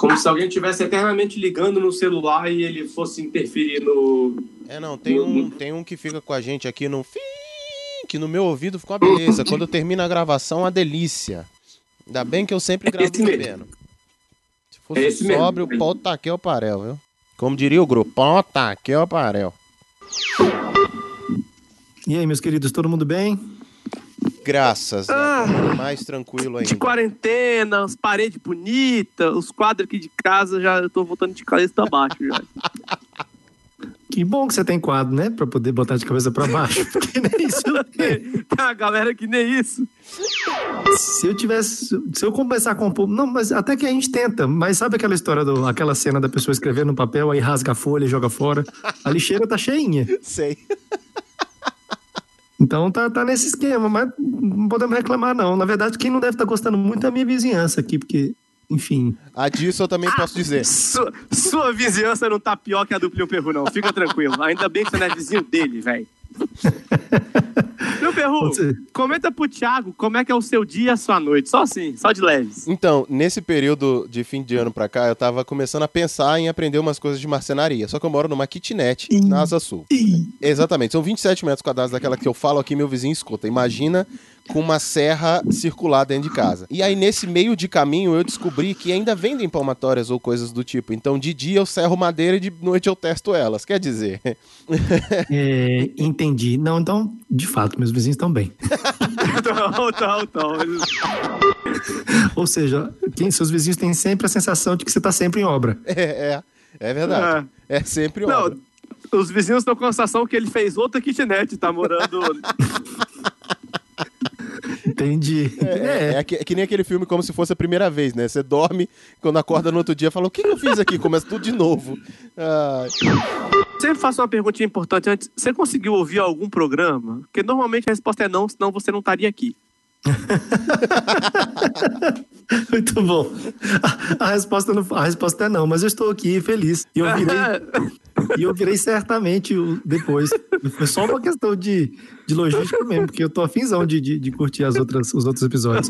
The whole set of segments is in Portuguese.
Como se alguém estivesse eternamente ligando no celular e ele fosse interferir no. É, não, tem um, tem um que fica com a gente aqui no fim, que no meu ouvido ficou uma beleza. Quando termina a gravação, uma delícia. Ainda bem que eu sempre gravo esse bebendo. Se fosse É esse mesmo. sóbrio, o pau tá aqui ao parel, viu? Como diria o grupo, pau tá aqui ao parel. E aí, meus queridos, todo mundo bem? Graças a Ah. Mais tranquilo De ainda. quarentena, as paredes bonitas, os quadros aqui de casa, já eu tô voltando de cabeça pra baixo já. Que bom que você tem quadro, né? Pra poder botar de cabeça pra baixo. Porque nem isso. Tem uma galera que nem isso. Se eu tivesse. Se eu começar a compor. Não, mas até que a gente tenta. Mas sabe aquela história do. aquela cena da pessoa escrevendo no papel, aí rasga a folha e joga fora? A lixeira tá cheinha. Sei. Então tá, tá nesse esquema, mas não podemos reclamar, não. Na verdade, quem não deve estar gostando muito é a minha vizinhança aqui, porque, enfim. A disso eu também posso dizer. Sua, sua vizinhança não tá pior que a do Plio Perru, não. Fica tranquilo. Ainda bem que você não é vizinho dele, velho. Perru, Você- comenta pro Thiago como é que é o seu dia e a sua noite. Só assim, só de leves. Então, nesse período de fim de ano pra cá, eu tava começando a pensar em aprender umas coisas de marcenaria. Só que eu moro numa kitnet na Asa Sul. Exatamente, são 27 metros quadrados daquela que eu falo aqui, meu vizinho escuta. Imagina com uma serra circular dentro de casa. E aí, nesse meio de caminho, eu descobri que ainda vendem palmatórias ou coisas do tipo. Então, de dia eu serro madeira e de noite eu testo elas. Quer dizer, é, entendi. Não, então, de fato, meus vizinhos estão bem. Então, então, então. Ou seja, quem, seus vizinhos têm sempre a sensação de que você tá sempre em obra. é, é, é verdade. É, sempre Não, obra. os vizinhos estão com a sensação que ele fez outra kitnet, tá morando. Entendi. É, é que, é que nem aquele filme como se fosse a primeira vez, né? Você dorme, quando acorda no outro dia, fala, o que, eu fiz aqui? Começa tudo de novo. Ai. Sempre faço uma perguntinha importante antes. Você conseguiu ouvir algum programa? Porque normalmente a resposta é não, senão você não estaria aqui. Muito bom. A, a resposta não, a resposta é não, mas eu estou aqui feliz. E eu virei, e eu virei certamente o- depois. Foi só uma questão de, de logística mesmo, porque eu tô afinzão de, de, de curtir as outras, os outros episódios.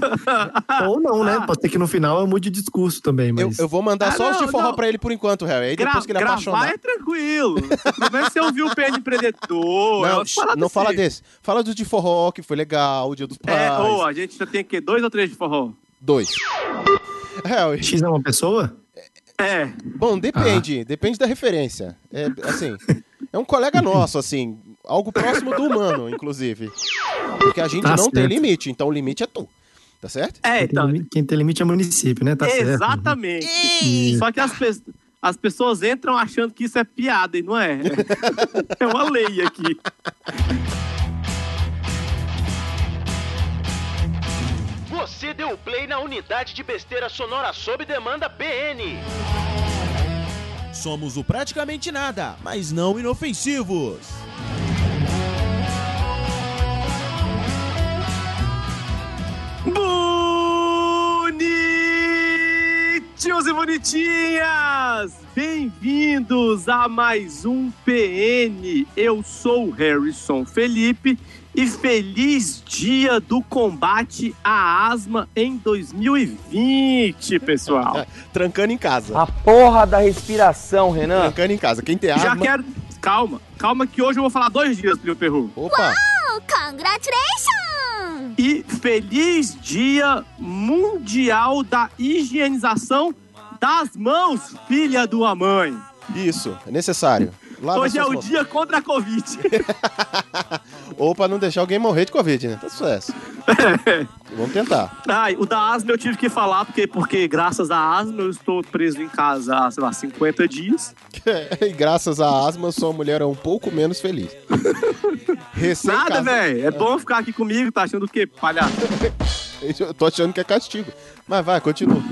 Ou não, né? Pode ser que no final eu mude de discurso também, Eu, mas. eu vou mandar Ah, só os de não, forró não. pra ele por enquanto, Harry. Aí Gra depois que ele gravar apaixonar. é tranquilo. Como é que você ouviu o PN Empreendedor? É Não, parada não fala assim. desse. Fala do de forró, que foi legal, o dia dos pais. É, ou a gente já tem o quê? Dois ou três de forró? Dois. Harry, X é uma pessoa? É. bom, depende. Depende da referência. É, assim, é um colega nosso, assim. Algo próximo do humano, inclusive. Porque a gente Tá não tem certo. limite, então o limite é tu. Tá certo? É, Quem, então. tem, limi- quem tem limite é município, né? Tá certo. Exatamente. Isso. Só que as, pe- as pessoas entram achando que isso é piada e não é. É uma lei aqui. Você deu play na unidade de besteira sonora sob demanda BN. Somos o praticamente nada, mas não inofensivos. Bonitinhos e bonitinhas! Bem-vindos a mais um PN. Eu sou o Harrison Felipe e feliz dia do combate à asma em 2020, pessoal. Trancando em casa. A porra da respiração, Renan. Trancando em casa. Quem tem Já asma... quero. Calma, calma que hoje eu vou falar dois dias, Plio Perru. Opa! Congratulations! E feliz dia mundial da higienização das mãos, filha de uma mãe. Isso, é necessário. Hoje é o dia contra a Covid. Ou pra não deixar alguém morrer de Covid, né? Tá sucesso. Vamos tentar. Ai, o da asma eu tive que falar, porque, porque graças à asma eu estou preso em casa há, sei lá, 50 dias. e graças à asma, sua mulher é um pouco menos feliz. Recém Nada, velho. É bom ficar aqui comigo, tá achando o quê, palhaço? Eu tô achando que é castigo. Mas vai, continua.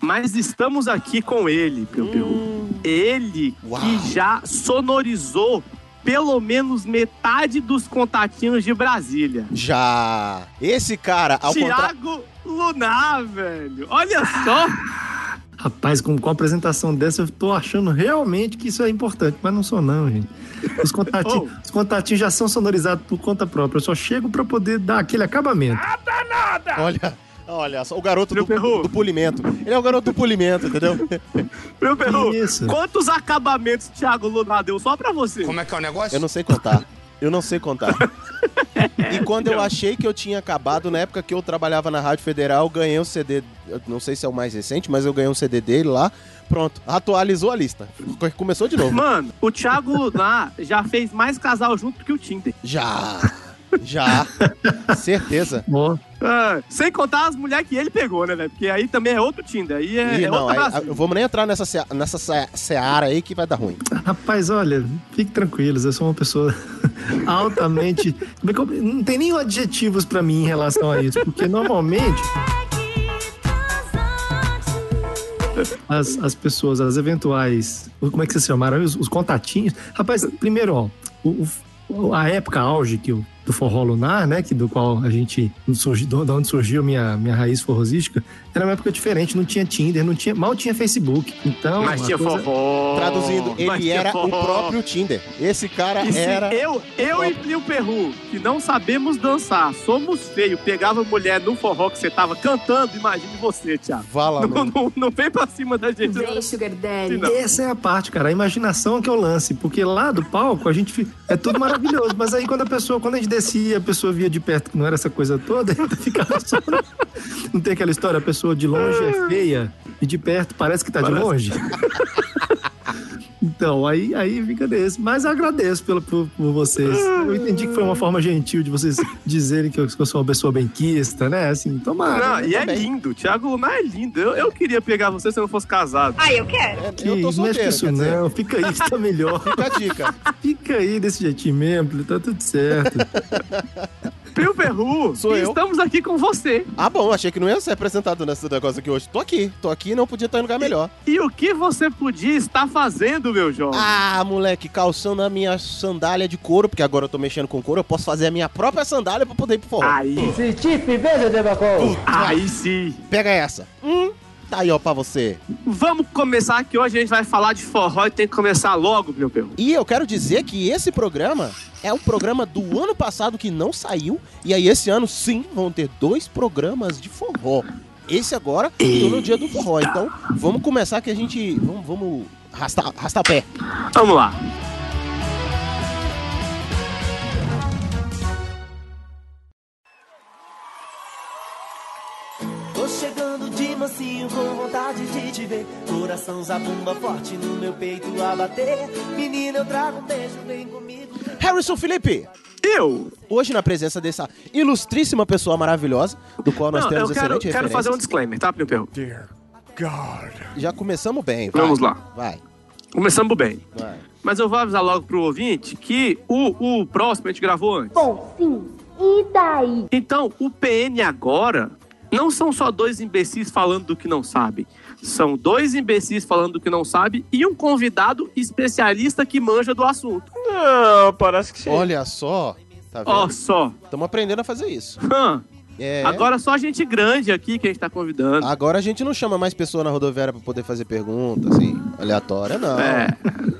Mas estamos aqui com ele, Piu Piu. Ele Uau. que já sonorizou pelo menos metade dos contatinhos de Brasília. Já. Esse cara, ao. Tiago Lunar, velho. Olha só. Rapaz, com, com a apresentação dessa, eu tô achando realmente que isso é importante, mas não sou não, gente. Os contatinhos, Oh. os contatinhos já são sonorizados por conta própria. Eu só chego pra poder dar aquele acabamento. Olha, Olha só, o garoto do, perru. do polimento. Ele é o garoto do polimento, entendeu? Meu perru, quantos acabamentos Thiago Lunar deu só pra você? Como é que é o negócio? Eu não sei contar. Eu não sei contar. E quando eu achei que eu tinha acabado, na época que eu trabalhava na Rádio Federal, eu ganhei um CD, não sei se é o mais recente, mas eu ganhei um CD dele lá. Pronto, atualizou a lista. Começou de novo. Mano, o Thiago Lunar já fez mais casal junto que o Tinder. Já. Já. Certeza. Ah, sem contar as mulheres que ele pegou, né, velho? Porque aí também é outro Tinder. Aí é, Ih, é não, outra aí, vamos nem entrar nessa, sea- nessa sea- seara aí que vai dar ruim. Rapaz, olha, fique tranquilos, eu sou uma pessoa altamente. é Não tem nem adjetivos pra mim em relação a isso, porque normalmente as, as pessoas, as eventuais. Como é que vocês chamaram? Os, os contatinhos. Rapaz, primeiro, ó, o- o- a época auge que eu, do forró lunar, né? Que, do qual a gente surgiu, da onde surgiu minha, minha raiz forrosística, era uma época diferente, não tinha Tinder, não tinha, mal tinha Facebook. Então. Mas tinha coisa- forró. Traduzindo, ele era o próprio Tinder. Esse cara E era. eu, eu e Plio Perru, que não sabemos dançar, somos feios, pegava mulher no forró que você tava cantando, imagine você, Thiago. Vala, Não, não, não vem pra cima da gente. Vem, Sugar Daddy. Não. Essa é a parte, cara. A imaginação que é o lance. Porque lá do palco a gente é tudo maravilhoso. Mas aí quando a pessoa, quando a gente descia, a pessoa via de perto que não era essa coisa toda, ainda ficava só. Não tem aquela história, a pessoa de longe é feia e de perto parece que tá de longe. Então, aí, aí fica desse. Mas eu agradeço pelo, por, por vocês. Eu entendi que foi uma forma gentil de vocês dizerem que eu, que eu sou uma pessoa benquista, né? Assim, tomara. Não, e é lindo. Thiago Lunar é lindo. Eu, eu queria pegar você se eu não fosse casado. É, Que eu tô não mexe com solteiro, isso quer dizer, não. Fica aí que tá melhor. Fica a dica. Fica aí desse jeitinho mesmo, tá tudo certo. Plio Perru, Sou eu. estamos aqui com você. Ah, bom, achei que não ia ser apresentado nesse negócio aqui hoje. Tô aqui, tô aqui não podia estar em lugar melhor. E o que você podia estar fazendo, meu jovem? Ah, moleque, calçando a minha sandália de couro, porque agora eu tô mexendo com couro, eu posso fazer a minha própria sandália pra poder ir pro forró. Aí, Puta, aí sim. Pega essa. Hum, tá aí, ó, pra você. Vamos começar que hoje a gente vai falar de forró e tem que começar logo, Plio Perru. E eu quero dizer que esse programa é um programa do ano passado que não saiu. E aí, esse ano, sim, vão ter dois programas de forró. Esse agora, tô no dia do forró. Então, vamos começar que a gente. Vamos, vamos arrastar, arrastar o pé. Vamos lá. Tô chegando de mansinho com vontade de te ver. Coração zabumba forte no meu peito a bater. Menina, eu trago um beijo, vem comigo. Harrison Felipe! Eu? Hoje, na presença dessa ilustríssima pessoa maravilhosa, do qual nós Não, temos eu quero, excelente quero fazer um disclaimer, tá, Plio Perru? Já começamos bem. vai. Vamos lá. Vai, Começamos bem. vai. Mas eu vou avisar logo pro ouvinte que o, o próximo a gente gravou antes. Bom, sim. E daí? Então, o PN agora não são só dois imbecis falando do que não sabem. São dois imbecis falando do que não sabem e um convidado especialista que manja do assunto. Não, parece que sim. Olha só. Tá Ó vendo? só. Estamos aprendendo a fazer isso. É. Agora só gente grande aqui que a gente tá convidando. Agora a gente não chama mais pessoa na rodoviária pra poder fazer pergunta, assim, aleatória, não. É.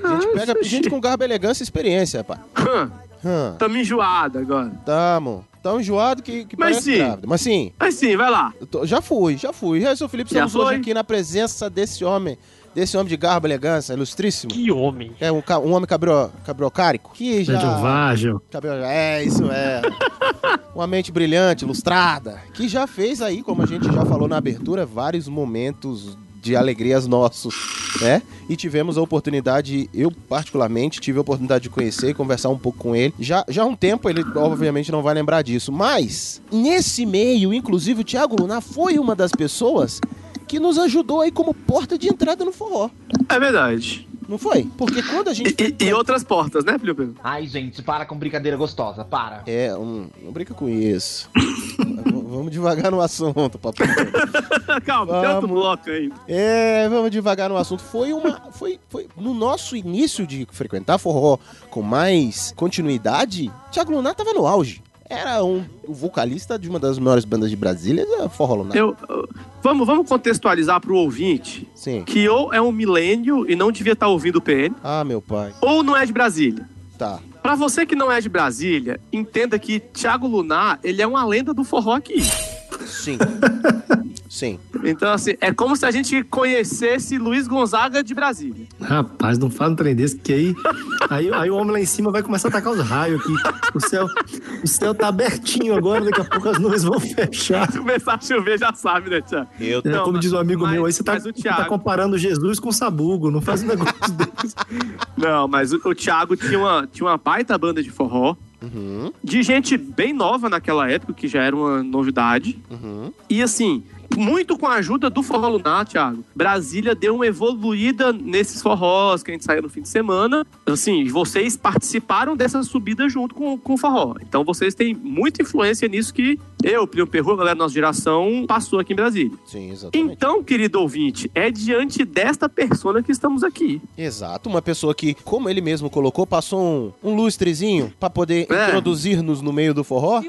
A gente pega gente com garbo, elegância e experiência, pá. Hã. Hã, Tamo enjoado agora. tamo. Tão enjoado que, que Mas parece sim. grávida. Mas sim, Mas sim, vai lá. eu tô- já fui, já fui. Eu sou o Felipe, Já estamos hoje aqui na presença desse homem, desse homem de garbo, elegância, ilustríssimo. Que homem. É um, um homem cabrio, cabriocárico. Que já... Médio Vágil. Cabelo, é, isso é. Uma mente brilhante, ilustrada, que já fez aí, como a gente já falou na abertura, vários momentos de alegrias nossos, né? E tivemos a oportunidade, eu particularmente tive a oportunidade de conhecer e conversar um pouco com ele. Já, já há um tempo ele obviamente não vai lembrar disso, mas nesse meio, inclusive o Thiago Lunar foi uma das pessoas que nos ajudou aí como porta de entrada no forró. É verdade. Não foi? Porque quando a gente E, e- e outras portas, né, Felipe? Ai, gente, para com brincadeira gostosa, para. É, um, não brinca com isso. Vamos devagar no assunto, papai. Calma, tem outro Vamos. bloco ainda. É, vamos devagar no assunto. Foi uma. Foi, foi no nosso início de frequentar forró com mais continuidade, Thiago Lunar tava no auge. Era um, o vocalista de uma das maiores bandas de Brasília, Forró Lunar. Eu, eu- vamos, vamos contextualizar pro ouvinte Sim. que ou é um milênio e não devia estar ouvindo o PN, Ah, meu pai. ou não é de Brasília. Tá. Pra você que não é de Brasília, entenda que Thiago Lunar, ele é uma lenda do forró aqui. Sim. Sim. Então, assim, é como se a gente conhecesse Luiz Gonzaga de Brasília. Rapaz, não fala um trem desse, que aí, aí, aí o homem lá em cima vai começar a atacar os raios aqui. O céu, o céu tá abertinho agora, daqui a pouco as nuvens vão fechar. Se começar a chover, já sabe, né, Tiago? Eu É, Não, como mas- diz um amigo mas- meu, aí você tá, tá comparando Jesus com sabugo, não faz um negócio desse. Não, mas o, o Thiago tinha uma, tinha uma baita banda de forró. Uhum, De gente bem nova naquela época, que já era uma novidade. uhum. E assim, muito com a ajuda do Forró Lunar, Thiago, Brasília deu uma evoluída nesses forrós que a gente saiu no fim de semana. Assim, vocês participaram dessa subida junto com, com o forró. Então vocês têm muita influência nisso que eu, Plínio Perru, a galera da nossa geração, passou aqui em Brasília. Sim, exatamente. Então, querido ouvinte, é diante desta persona que estamos aqui. Exato, uma pessoa que, como ele mesmo colocou, passou um, um lustrezinho pra poder É. introduzir-nos no meio do forró. E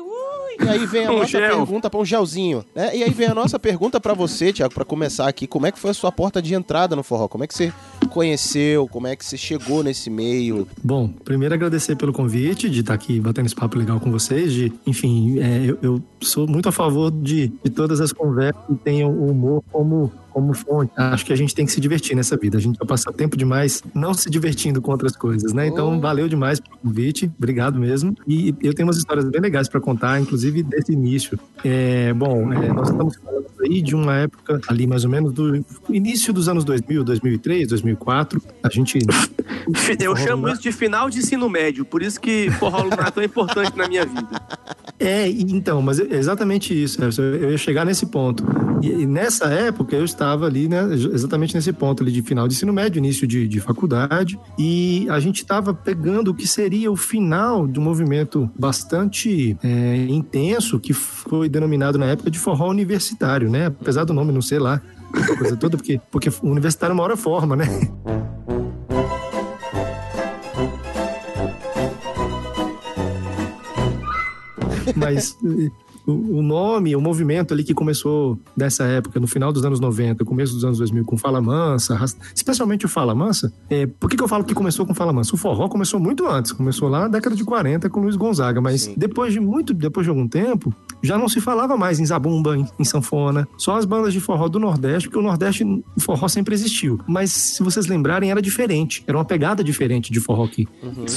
aí vem a Um nossa gel. pergunta para um gelzinho, né? E aí vem a nossa pergunta pra você, Tiago, pra começar aqui, como é que foi a sua porta de entrada no forró? Como é que você conheceu? Como é que você chegou nesse meio? Bom, primeiro agradecer pelo convite, de estar aqui batendo esse papo legal com vocês, de, enfim, é, eu, eu sou muito a favor de, de todas as conversas que tenham o humor como, como fonte. Acho que a gente tem que se divertir nessa vida. A gente vai passar tempo demais não se divertindo com outras coisas, né? Então, valeu demais pelo convite, obrigado mesmo. E eu tenho umas histórias bem legais para contar, inclusive desse início. É, bom, é, nós estamos falando aí de uma época ali mais ou menos do início dos anos 2000, 2003, 2004. A gente Eu chamo isso de final de ensino médio, por isso que Forró Lunar é tão importante na minha vida. É, então, mas é exatamente isso. Nelson. Eu ia chegar nesse ponto. E, nessa época eu estava ali, né, exatamente nesse ponto ali de final de ensino médio, início de, de faculdade, e a gente estava pegando o que seria o final de um movimento bastante é, intenso que foi denominado na época de forró universitário, né? Apesar do nome não ser lá. Coisa toda, porque, porque universitário é uma hora forma, né? Mas o nome, o movimento ali que começou nessa época, no final dos anos 90, começo dos anos 2000, com Fala Mansa, especialmente o Fala Mansa. É, por que, que eu falo que começou com Fala Mansa? O forró começou muito antes, começou lá na década de 40 com Luiz Gonzaga, mas Sim. depois de muito, depois de algum tempo, já não se falava mais em zabumba, em, em sanfona, só as bandas de forró do Nordeste, porque o Nordeste, o forró sempre existiu. Mas se vocês lembrarem, era diferente, era uma pegada diferente de forró que,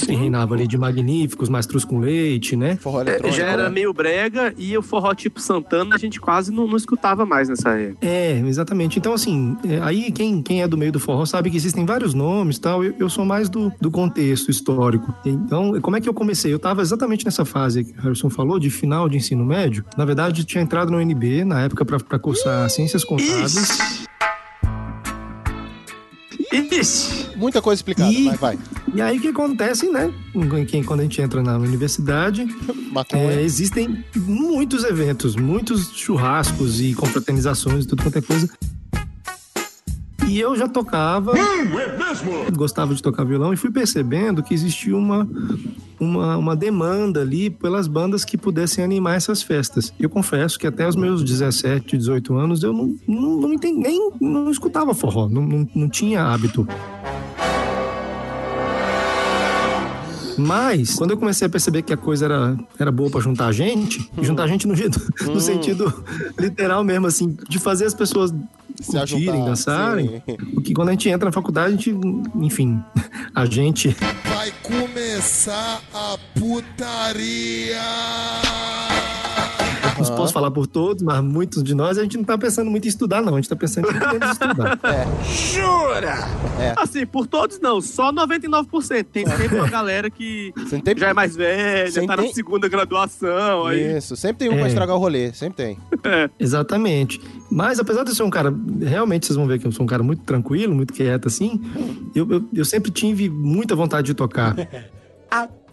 que reinava ali, de magníficos, mastruz com leite, né? Forró eletrônico. Já era né? meio brega e o forró tipo Santana a gente quase não, não escutava mais nessa época. É, exatamente. Então, assim, é, aí quem, quem é do meio do forró sabe que existem vários nomes e tal. Eu, eu sou mais do, do contexto histórico. Então, como é que eu comecei? Eu estava exatamente nessa fase que o Harrison falou, de final de ensino médio. Na verdade, eu tinha entrado no UNB na época para cursar Ciências Contábeis. Ixi! Muita coisa explicada, E- vai, vai. E aí o que acontece, né? Quando a gente entra na universidade. É, existem muitos eventos, muitos churrascos e confraternizações e tudo quanto é coisa. E eu já tocava, gostava de tocar violão e fui percebendo que existia uma, uma, uma demanda ali pelas bandas que pudessem animar essas festas. Eu confesso que até os meus 17, 18 anos eu não, não, não entendi, nem não escutava forró, não, não, não tinha hábito. Mas, quando eu comecei a perceber que a coisa era, era boa pra juntar gente, e juntar gente no, no sentido literal mesmo, assim, de fazer as pessoas Se curtirem, dançarem, sim. porque quando a gente entra na faculdade, a gente, enfim, a gente Vai começar a putaria. Não posso falar por todos, mas muitos de nós, a gente não tá pensando muito em estudar, não. A gente tá pensando em estudar. Assim, por todos não, só 99%. Tem sempre uma galera que tem... já é mais velha, Sem tá na tem- segunda graduação. Aí, Isso, sempre tem um pra É. estragar o rolê, sempre tem. Exatamente. Mas apesar de eu ser um cara, realmente vocês vão ver que eu sou um cara muito tranquilo, muito quieto assim, eu, eu, eu sempre tive muita vontade de tocar.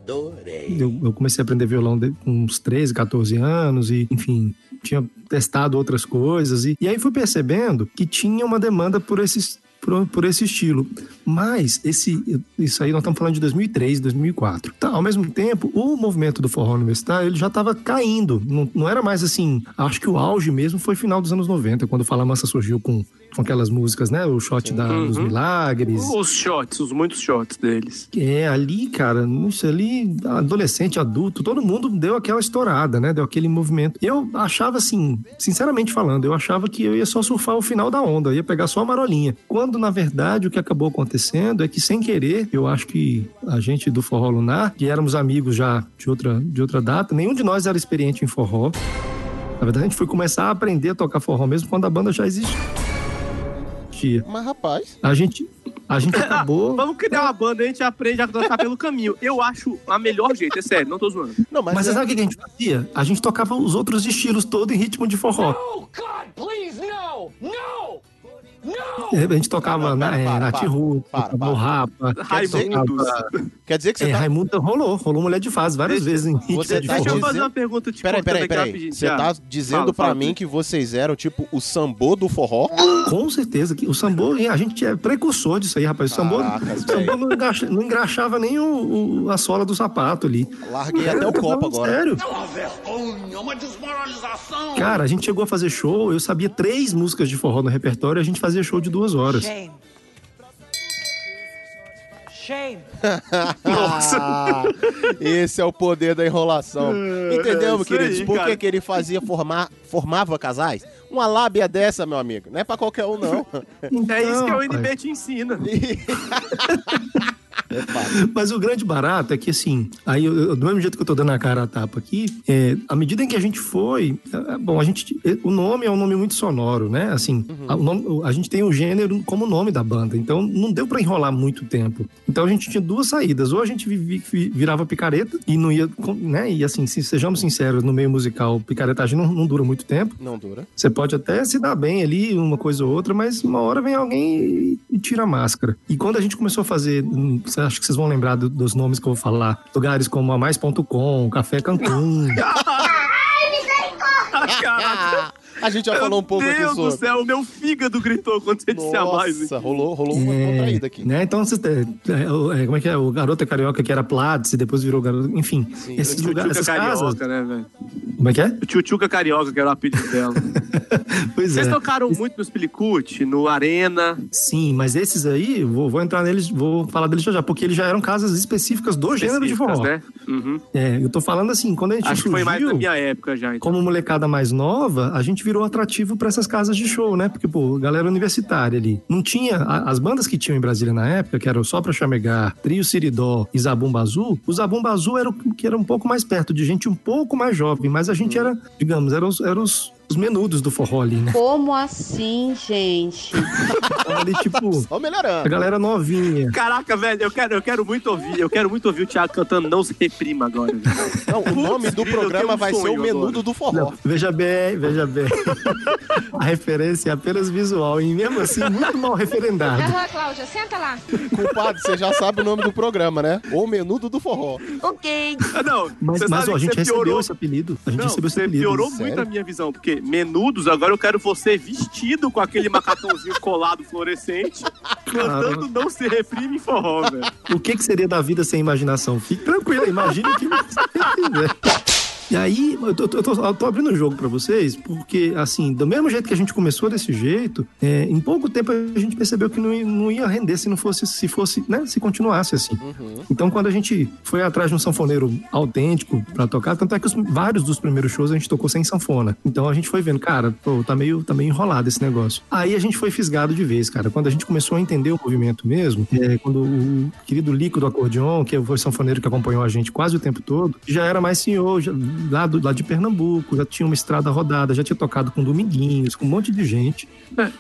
Adorei. Eu, eu comecei a aprender violão com uns 13, 14 anos e, enfim, tinha testado outras coisas. E, e aí fui percebendo que tinha uma demanda por esses. Por, por esse estilo. Mas esse, isso aí nós estamos falando de 2003, 2004. Tá, ao mesmo tempo, o movimento do forró universitário ele já estava caindo. Não, não era mais assim. Acho que o auge mesmo foi final dos anos 90, quando o Fala Mansa surgiu com com aquelas músicas, né? O shot da, dos Uhum. milagres. Os shots, os muitos shots deles. É, ali, cara, isso ali, adolescente, adulto, todo mundo deu aquela estourada, né? Deu aquele movimento. Eu achava assim, sinceramente falando, eu achava que eu ia só surfar o final da onda, ia pegar só a marolinha. Quando, na verdade, o que acabou acontecendo é que, sem querer, eu acho que a gente do Forró Lunar, que éramos amigos já de outra, de outra data, nenhum de nós era experiente em forró. Na verdade, a gente foi começar a aprender a tocar forró mesmo quando a banda já existia. Mas, rapaz. A gente, a gente acabou. Vamos criar uma banda, a gente aprende a tocar pelo caminho. Eu acho a melhor jeito, é sério, não tô zoando. Não, Mas, você sabe o que a gente fazia? A gente tocava os outros estilos todos em ritmo de forró. É, A gente tocava Não, na, para, é, Nath para. Rua, Para, tocava para. o Rapa. Raimundos. Quer dizer que você É, tá. Raimundo rolou, rolou mulher de fase várias vezes em Você de tá Deixa eu forró. fazer uma pergunta te Peraí, peraí, peraí. Você tá dizendo Fala, pra fala, mim que vocês eram, tipo, o sambô do forró? Com certeza. que O sambô, a gente é precursor disso aí, rapaz. O sambô, Caracas, o sambô não, engraxa- não engraxava nem o, o- a sola do sapato ali. Larguei até o copo Não, agora. Sério. uma vergonha, uma desmoralização. Cara, a gente chegou a fazer show, eu sabia três músicas de forró no repertório, a gente fazia show de duas horas. Shame. Shame. Ah, esse é o poder da enrolação. Entendeu, isso queridos? aí, Por que, que ele fazia formar, formava casais? Uma lábia dessa, meu amigo. Não é pra qualquer um, não. É isso que o Não, NB te ensina. Mas o grande barato é que, assim, aí eu- eu- do mesmo jeito que eu tô dando a cara a tapa aqui, é, à medida em que a gente foi, é, é, bom, a gente, é, o nome é um nome muito sonoro, né? Assim, a, o nome- a gente tem o gênero como nome da banda, então não deu pra enrolar muito tempo. Então a gente tinha duas saídas, ou a gente vi- vi- virava picareta e não ia, né? E assim, se, sejamos sinceros, no meio musical, picaretagem não, não dura muito tempo. Não dura. Você pode até se dar bem ali, uma coisa ou outra, mas uma hora vem alguém e, tira a máscara. E quando a gente começou a fazer, hum, acho que vocês vão lembrar do- dos nomes que eu vou falar, lugares como a Mais.com, Café Cancún. Caraca. A gente já falou um pouco Meu aqui Deus do sobre. céu, o meu fígado gritou quando você disse a mais. Nossa, rolou, rolou uma É, contraída aqui. Né? Então, vocês têm- é, é, como é que é? O Garoto Carioca, que era Platts, e depois virou Garoto. Enfim, esses Tchutchuca lugares, essas casas. carioca, né, velho? Como é que é? O Tchutchuca carioca, que era o apelido dela. Pois Vocês é. tocaram muito no Spilicut, no Arena. Sim, mas esses aí, vou, vou entrar neles, vou falar deles já já, porque eles já eram casas específicas do gênero de específicas, forró. né? Uhum. É, eu tô falando assim, quando a gente Acho que foi mais surgiu- da minha época já, então. como molecada mais nova, a gente virou atrativo pra essas casas de show, né? Porque, pô, galera universitária ali. Não tinha. a- as bandas que tinham em Brasília na época, que eram só pra chamegar, Trio Siridó e Zabumba Azul, o Zabumba Azul era o que era um pouco mais perto de gente um pouco mais jovem, mas a gente era, digamos, eram os, eram os, os menudos do forró ali, né? Como assim, gente? Tava ali, tipo, Só a melhorando. galera novinha. Caraca, velho, eu quero, eu quero muito ouvir. Eu quero muito ouvir o Thiago cantando Não Se Reprima agora. velho. Não, o nome do grilo, eu programa tenho um vai ser o sonho menudo agora. do forró. Não, veja bem, veja bem. a referência é apenas visual e mesmo assim muito mal referendado. Aham, Cláudia, senta lá. Culpado, você já sabe o nome do programa, né? O menudo do forró. Ok. Ah, não, Mas, você mas sabe ó, a que gente você recebeu piorou. esse apelido. A gente Não, recebeu esse você apelido. piorou sério? muito a minha visão, porque menudos, agora eu quero você vestido com aquele macacãozinho colado fluorescente, cantando Não Se Reprime em forró, velho. O que, que seria da vida sem imaginação? Fique tranquilo, imagine o que você quiser. E aí, eu tô, eu tô- eu tô abrindo o jogo pra vocês, porque, assim, do mesmo jeito que a gente começou desse jeito, é, em pouco tempo a gente percebeu que não, ia- não ia render se não fosse, se fosse, né, se continuasse assim. Uhum. Então, quando a gente foi atrás de um sanfoneiro autêntico pra tocar, tanto é que os, vários dos primeiros shows a gente tocou sem sanfona. Então a gente foi vendo, cara, pô, tá meio, tá meio enrolado esse negócio. Aí a gente foi fisgado de vez, cara. Quando a gente começou a entender o movimento mesmo, é, quando o querido Lico do acordeon, que foi o sanfoneiro que acompanhou a gente quase o tempo todo, já era mais senhor, já, lá, do, lá de Pernambuco, já tinha uma estrada rodada, já tinha tocado com Dominguinhos, com um monte de gente.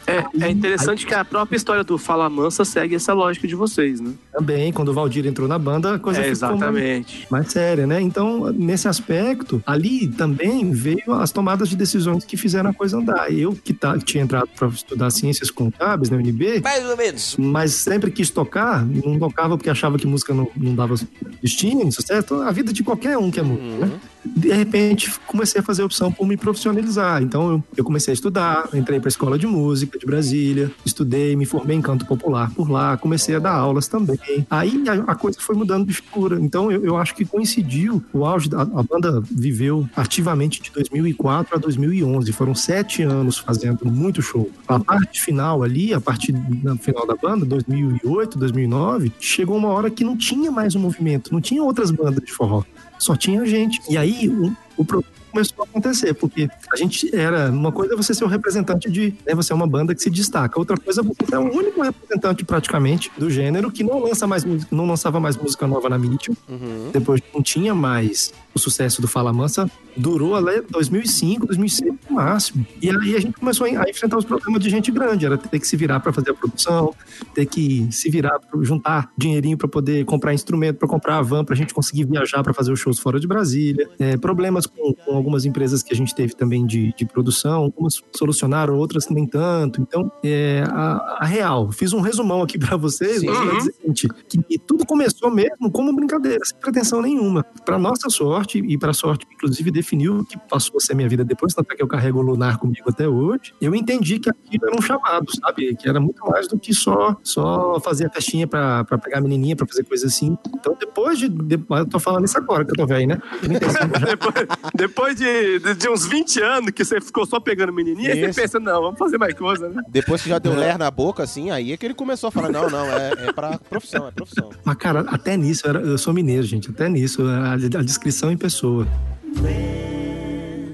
É, é interessante que a própria história do Fala Mansa segue essa lógica de vocês, né? Também, quando o Valdir entrou na banda, a coisa É, ficou mais- exatamente. mais séria, né? Então, nesse aspecto, ali também veio as tomadas de decisões que fizeram a coisa andar. Eu, que, tá, que tinha entrado para estudar ciências contábeis na UNB, Mais ou menos. mas sempre quis tocar, não tocava porque achava que música não, não dava destino, certo? A vida de qualquer um que é músico, né? De repente comecei a fazer a opção por me profissionalizar. Então eu, eu comecei a estudar, entrei para a escola de música de Brasília, estudei, me formei em canto popular por lá, comecei a dar aulas também. Aí a, a coisa foi mudando de figura. Então eu, eu acho que coincidiu o auge da a banda viveu ativamente de 2004 a 2011. Foram sete anos fazendo muito show. A parte final ali, a partir do final da banda, 2008, 2009, chegou uma hora que não tinha mais um movimento, não tinha outras bandas de forró. Só tinha gente. E aí o, o problema começou a acontecer, porque a gente era. Uma coisa é você ser um representante de. Né, você é uma banda que se destaca. Outra coisa é você é o único representante praticamente do gênero que não lança mais não lançava mais música nova na mídia. Uhum. Depois não tinha mais o sucesso do Fala Mansa. Durou até 2005, 2006 no máximo. E aí a gente começou a enfrentar os problemas de gente grande. Era ter que se virar para fazer a produção, ter que se virar para juntar dinheirinho para poder comprar instrumento, para comprar a van, para a gente conseguir viajar para fazer os shows fora de Brasília. É, problemas com, com algumas empresas que a gente teve também de, de produção, algumas solucionaram, outras nem tanto. Então, é, a, a real, fiz um resumão aqui para vocês, mas dizer o seguinte, que tudo começou mesmo como brincadeira, sem pretensão nenhuma. Para nossa sorte, e para sorte, inclusive, definiu o que passou a ser minha vida depois, tanto é que eu carrego o Lunar comigo até hoje, eu entendi que aquilo era um chamado, sabe? Que era muito mais do que só, só fazer a festinha para pegar a menininha, para fazer coisa assim. Então, depois de, de. Eu tô falando isso agora, que eu tô velho, né? 35 já. depois, depois de, de, de uns 20 anos que você ficou só pegando menininha, aí Isso. você pensa, não, vamos fazer mais coisa, né? Depois que já deu ler na boca, assim, aí é que ele começou a falar: não, não, é, é pra profissão, é profissão. Mas, cara, até nisso, eu, era- eu sou mineiro, gente, até nisso, a, a descrição pessoa.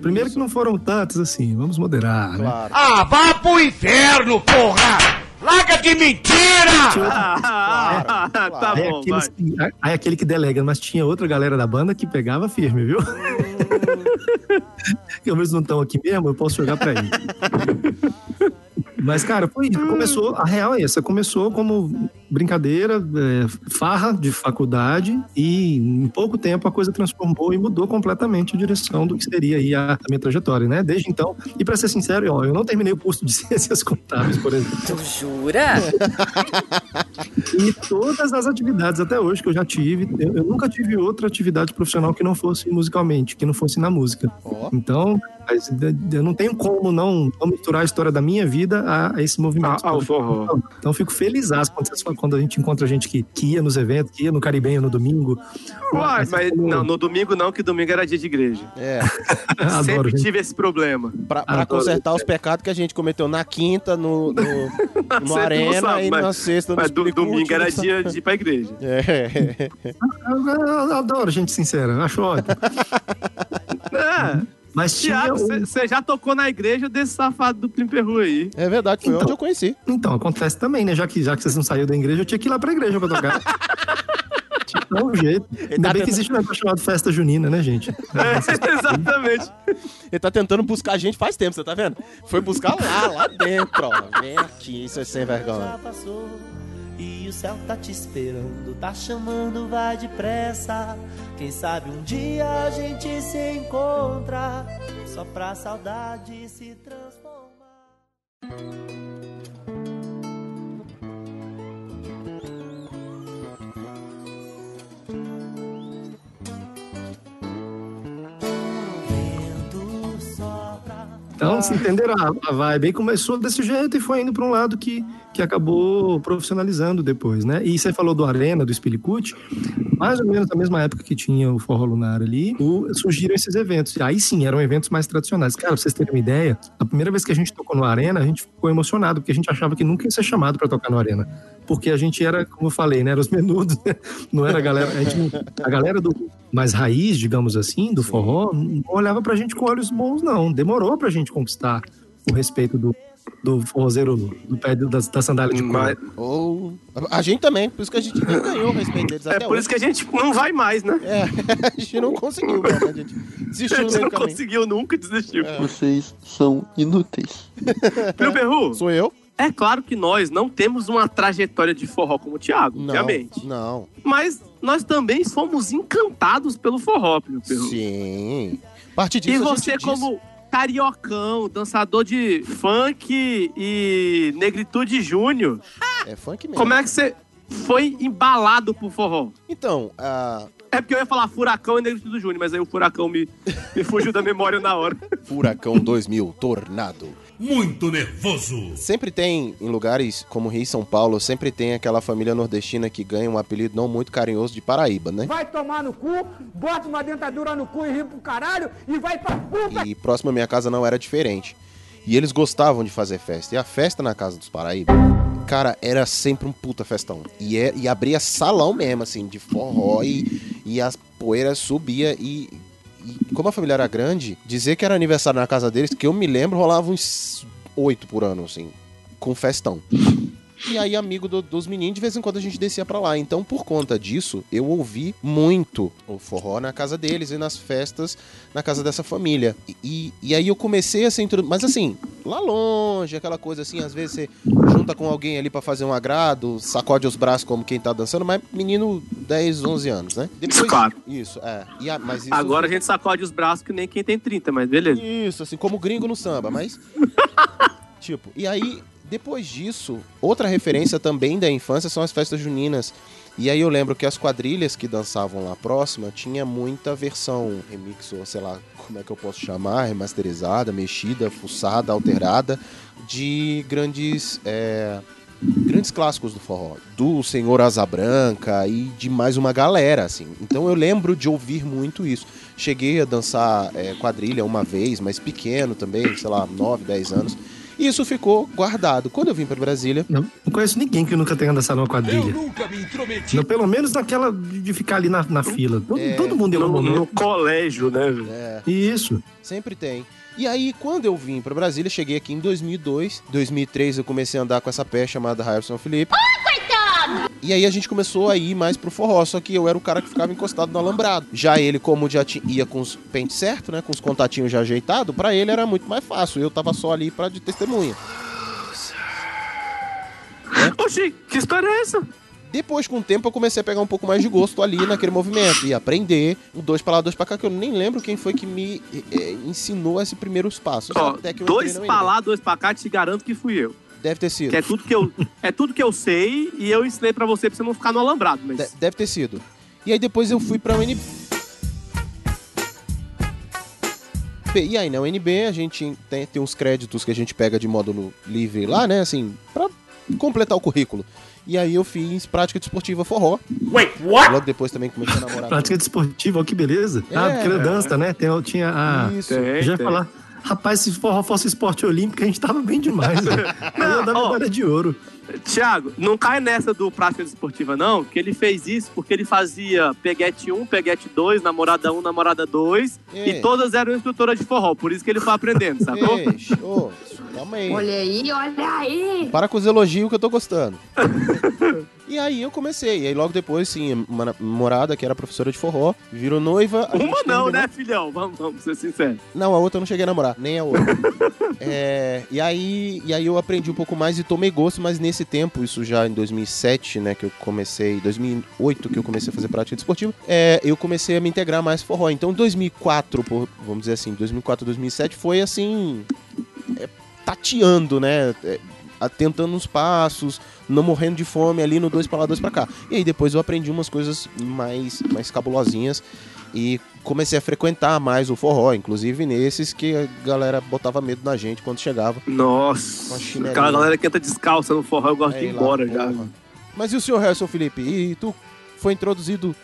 Primeiro que não foram tantos assim, vamos moderar, né? Claro. Ah, vá pro inferno, porra! Larga de mentira! Ah, tá Aí, bom, aqueles vai. que, aí aquele que delega, mas tinha outra galera da banda que pegava firme, viu? que eles não estão aqui mesmo, eu posso jogar pra eles. Mas, cara, foi isso. Começou, a real é essa. Começou como brincadeira, é, farra de faculdade, e em pouco tempo a coisa transformou e mudou completamente a direção do que seria aí a, a minha trajetória, né? Desde então, e pra ser sincero, ó, eu não terminei o curso de ciências contábeis, por exemplo. Tu jura? E todas as atividades até hoje que eu já tive, eu, eu nunca tive outra atividade profissional que não fosse musicalmente, que não fosse na música. Ó. Então, mas eu não tenho como não, não misturar a história da minha vida a, a esse movimento. Ah, ah, o forró. Então, eu fico feliz quando, quando a gente encontra gente que, que ia nos eventos, que ia no Caribenho no domingo. Uai, mas como- não, no domingo não, que domingo era dia de igreja. É, Adoro, Sempre gente. tive esse problema. pra, pra Adoro. consertar os pecados que a gente cometeu na quinta, no, no, Arena sábado, e mas- na sexta no Mas do, domingo era dia de ir pra igreja. É. Eu, eu adoro gente sincera, acho ótimo. É, Mas. Tiago, um- você já tocou na igreja desse safado do Plim Perru aí. É verdade, foi Então. onde eu conheci. Então, acontece também, né? Já que, já que vocês não saíram da igreja, eu tinha que ir lá pra igreja pra tocar. Tinha que dar um jeito. Ainda tá bem que existe um negócio chamado festa junina, né, gente? É, exatamente. Ele tá tentando buscar a gente faz tempo, você tá vendo? Foi buscar lá, lá dentro, ó. Vem aqui, isso é sem vergonha. Já passou e o céu tá te esperando, tá chamando, vai depressa. Quem sabe um dia a gente se encontra, só pra saudade se transformar. Então, se entenderam a, vibe. Aí começou desse jeito e foi indo para um lado que, que acabou profissionalizando depois, né? E você falou do Arena, do Spilicute, mais ou menos na mesma época que tinha o Forró Lunar ali, surgiram esses eventos. Aí sim, eram eventos mais tradicionais. Cara, pra vocês terem uma ideia, a primeira vez que a gente tocou no Arena, a gente ficou emocionado, porque a gente achava que nunca ia ser chamado para tocar no Arena. Porque a gente era, como eu falei, né? Era os menudos, né? Não era a galera. A, gente a galera do mais raiz, digamos assim, do forró, não olhava pra gente com olhos bons, não. Demorou pra gente conquistar o respeito do, do forrozeiro do pé do- da, da sandália de couro. Mas- Ou. A gente também, por isso que a gente nem ganhou o respeito deles É até por hoje. isso que a gente não vai mais, né? É, a gente não conseguiu, né? A gente A desistiu no gente não caminho. conseguiu nunca, desistiu. É. Vocês são inúteis. Plim Perru, Sou eu? É claro que nós não temos uma trajetória de forró como o Thiago, Não. obviamente. Não. Mas nós também fomos encantados pelo forró, Perru. Sim. A partir E disso, a você, gente diz- como cariocão, dançador de funk e negritude júnior, É funk mesmo. como é que você foi embalado pro forró? Então, ah, É porque eu ia falar Furacão e Negritude Júnior, mas aí o Furacão me, me fugiu da memória na hora. Furacão 2000, Tornado. Muito nervoso. Sempre tem, em lugares como Rio e São Paulo, sempre tem aquela família nordestina que ganha um apelido não muito carinhoso de Paraíba, né? Vai tomar no cu, bota uma dentadura no cu e ri pro caralho e vai pra puta. E próximo à minha casa não era diferente. E eles gostavam de fazer festa. E a festa na casa dos Paraíba, cara, era sempre um puta festão. E, é, e abria salão mesmo, assim, de forró e, e as poeiras subia e, e como a família era grande, dizer que era aniversário na casa deles, que eu me lembro, rolava uns oito por ano, assim, com festão. E aí, amigo do- dos meninos, de vez em quando a gente descia pra lá. Então, por conta disso, eu ouvi muito o forró na casa deles e nas festas na casa dessa família. E, e, aí eu comecei a ser introduzido. Mas assim, lá longe, aquela coisa assim, às vezes você junta com alguém ali pra fazer um agrado, sacode os braços como quem tá dançando, mas menino 10, 11 anos, né? Isso, claro. Isso, é. A- mas isso- Agora a gente sacode os braços que nem quem tem 30, mas beleza. Isso, assim, como gringo no samba, mas. tipo, e aí, depois disso, outra referência também da infância são as festas juninas. E aí eu lembro que as quadrilhas que dançavam lá próxima tinha muita versão remix, ou sei lá, como é que eu posso chamar, remasterizada, mexida, fuçada, alterada, de grandes. é, grandes clássicos do forró, do Senhor Asa Branca e de mais uma galera, assim. Então eu lembro de ouvir muito isso. Cheguei a dançar é, quadrilha uma vez, mas pequeno também, sei lá, 9, 10 anos. E isso ficou guardado. Quando eu vim para Brasília. Não, não conheço ninguém que nunca tenha dançado uma quadrilha. Nunca me intrometi. Não, pelo menos naquela de ficar ali na, na fila. Todo, É, todo mundo No, no colégio, né? velho? É, Isso. sempre tem. E aí, quando eu vim para Brasília, cheguei aqui em 2002. 2003 eu comecei a andar com essa pé chamada Harrison Felipe. E aí a gente começou a ir mais pro forró, só que eu era o cara que ficava encostado no alambrado. Já ele, como já ia com os pentes certo, né, com os contatinhos já ajeitados, pra ele era muito mais fácil. Eu tava só ali pra de testemunha. Oxi, que história é essa? Depois, com o tempo, eu comecei a pegar um pouco mais de gosto ali naquele movimento e aprender o dois pra lá, dois pra cá, que eu nem lembro quem foi que me eh, ensinou esses primeiros passos. Ó, até que eu dois pra lá, dois pra cá, te garanto que fui eu. Deve ter sido. Que é tudo que eu, é tudo que eu sei e eu ensinei pra você pra você não ficar no alambrado. Mas De- deve ter sido. E aí depois eu fui pra UNB. E aí na UNB a gente tem, tem uns créditos que a gente pega de módulo livre lá, né? Assim, pra completar o currículo. E aí eu fiz prática desportiva forró. Wait, what? Logo depois também comecei a namorar. Prática desportiva, ó, que beleza. ah, É. porque ele dança, né? Tem, tinha a. Isso. Tem, já ia tem. falar. Rapaz, se forró fosse esporte olímpico, a gente tava bem demais. né? Dar ó. medalha de ouro. Tiago, não cai nessa do prática desportiva, não, que ele fez isso porque ele fazia peguete 1, peguete 2, namorada 1, namorada 2, É. e todas eram instrutoras de forró, por isso que ele foi aprendendo, sacou? Eixe, calma aí. Olha aí, olha aí. Para com os elogios que eu tô gostando. e aí eu comecei. E aí logo depois, sim, uma namorada que era professora de forró, virou noiva. Uma não, né, filhão? Vamos, vamos ser sinceros. Não, a outra eu não cheguei a namorar, nem a outra. É, e, aí, e aí eu aprendi um pouco mais e tomei gosto, mas nesse tempo, isso já em 2007, né, que eu comecei, 2008 que eu comecei a fazer prática desportiva, é, eu comecei a me integrar mais forró. Então 2004, por- vamos dizer assim, 2004, 2007 foi assim, é, tateando, né, é, tentando uns passos, não morrendo de fome ali no dois pra lá, dois pra cá. E aí depois eu aprendi umas coisas mais, mais cabulosinhas e comecei a frequentar mais o forró, inclusive nesses que a galera botava medo na gente quando chegava. Nossa, aquela galera que entra descalça no forró, eu gosto de Aí ir lá, embora já. porra. Mas e o senhor Harrison Felipe? E tu foi introduzido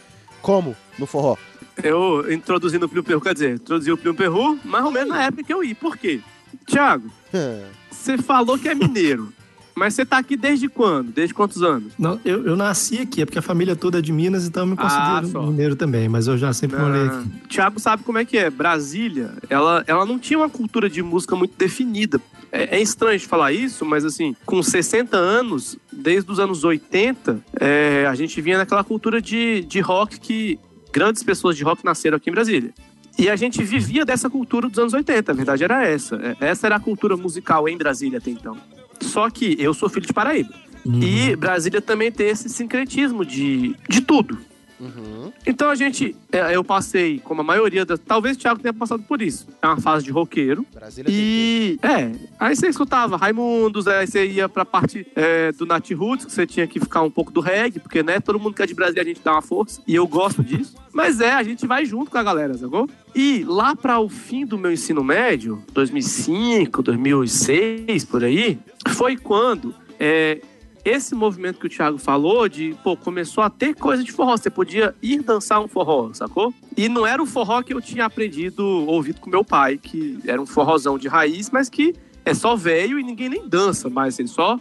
como no forró? Eu introduzi no Plio Perru, quer dizer, introduzi o Plio Perru mais ou menos na época que eu ia. Por quê? Tiago, você falou que é mineiro, mas você tá aqui desde quando? Desde quantos anos? Não, eu, eu nasci aqui, é porque a família toda é de Minas, então eu me Ah, considero só. mineiro também, mas eu já sempre morei Ah, aqui. Tiago sabe como é que é. Brasília, ela, ela não tinha uma cultura de música muito definida. É, é estranho de falar isso, mas assim, com 60 anos, desde os anos 80, é, a gente vinha naquela cultura de, de rock que grandes pessoas de rock nasceram aqui em Brasília. E a gente vivia dessa cultura dos anos 80, a verdade era essa. É, Essa era a cultura musical em Brasília até então. Só que eu sou filho de Paraíba. Uhum. E Brasília também tem esse sincretismo de, de tudo. Uhum. Então a gente, é, eu passei, como a maioria das. Talvez o Thiago tenha passado por isso. É uma fase de roqueiro. Brasília E. É. Aí você escutava Raimundos, aí você ia pra parte é, do Nat Roots, que você tinha que ficar um pouco do reggae, porque, né, todo mundo que é de Brasília a gente dá uma força. E eu gosto disso. Mas é, a gente vai junto com a galera, sacou? E lá para o fim do meu ensino médio, 2005, 2006, por aí, foi quando é, esse movimento que o Thiago falou de, pô, começou a ter coisa de forró. Você podia ir dançar um forró, sacou? E não era o forró que eu tinha aprendido, ouvido com meu pai, que era um forrozão de raiz, mas que é só velho e ninguém nem dança mais, ele só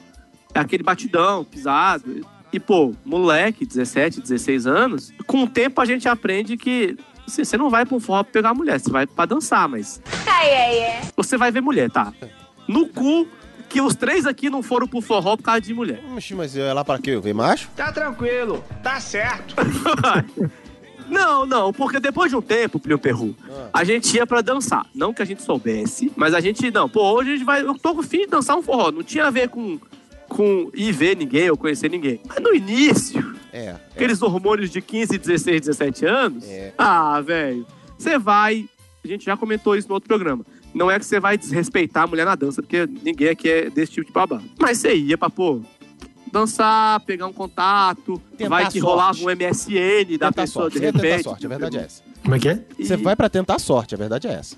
é aquele batidão, pisado. E, pô, moleque, 17, 16 anos, com o tempo a gente aprende que você não vai pra um forró pra pegar mulher, você vai pra dançar, mas Ai, ai, ai. você vai ver mulher, tá? No cu que os três aqui não foram pro forró por causa de mulher. Oxi, mas eu ia lá pra quê? Eu ver macho? Tá tranquilo, tá certo. Não, não, porque depois de um tempo, Plio Perru, a gente ia pra dançar. Não que a gente soubesse, mas a gente, não, pô, hoje a gente vai. Eu tô com fim de dançar um forró. Não tinha a ver com, com ir ver ninguém ou conhecer ninguém. Mas no início, É. aqueles hormônios de 15, 16, 17 anos, É. ah, velho, você vai. A gente já comentou isso no outro programa. Não é que você vai desrespeitar a mulher na dança, porque ninguém aqui é desse tipo de babado. Mas você ia pra, pô, dançar, pegar um contato, Tentar vai que sorte. rolava um MSN da Tentar pessoa sorte. de Você ia tentar repente. sorte, a verdade é essa. Como é que é? E- Você vai pra tentar sorte, a verdade é essa.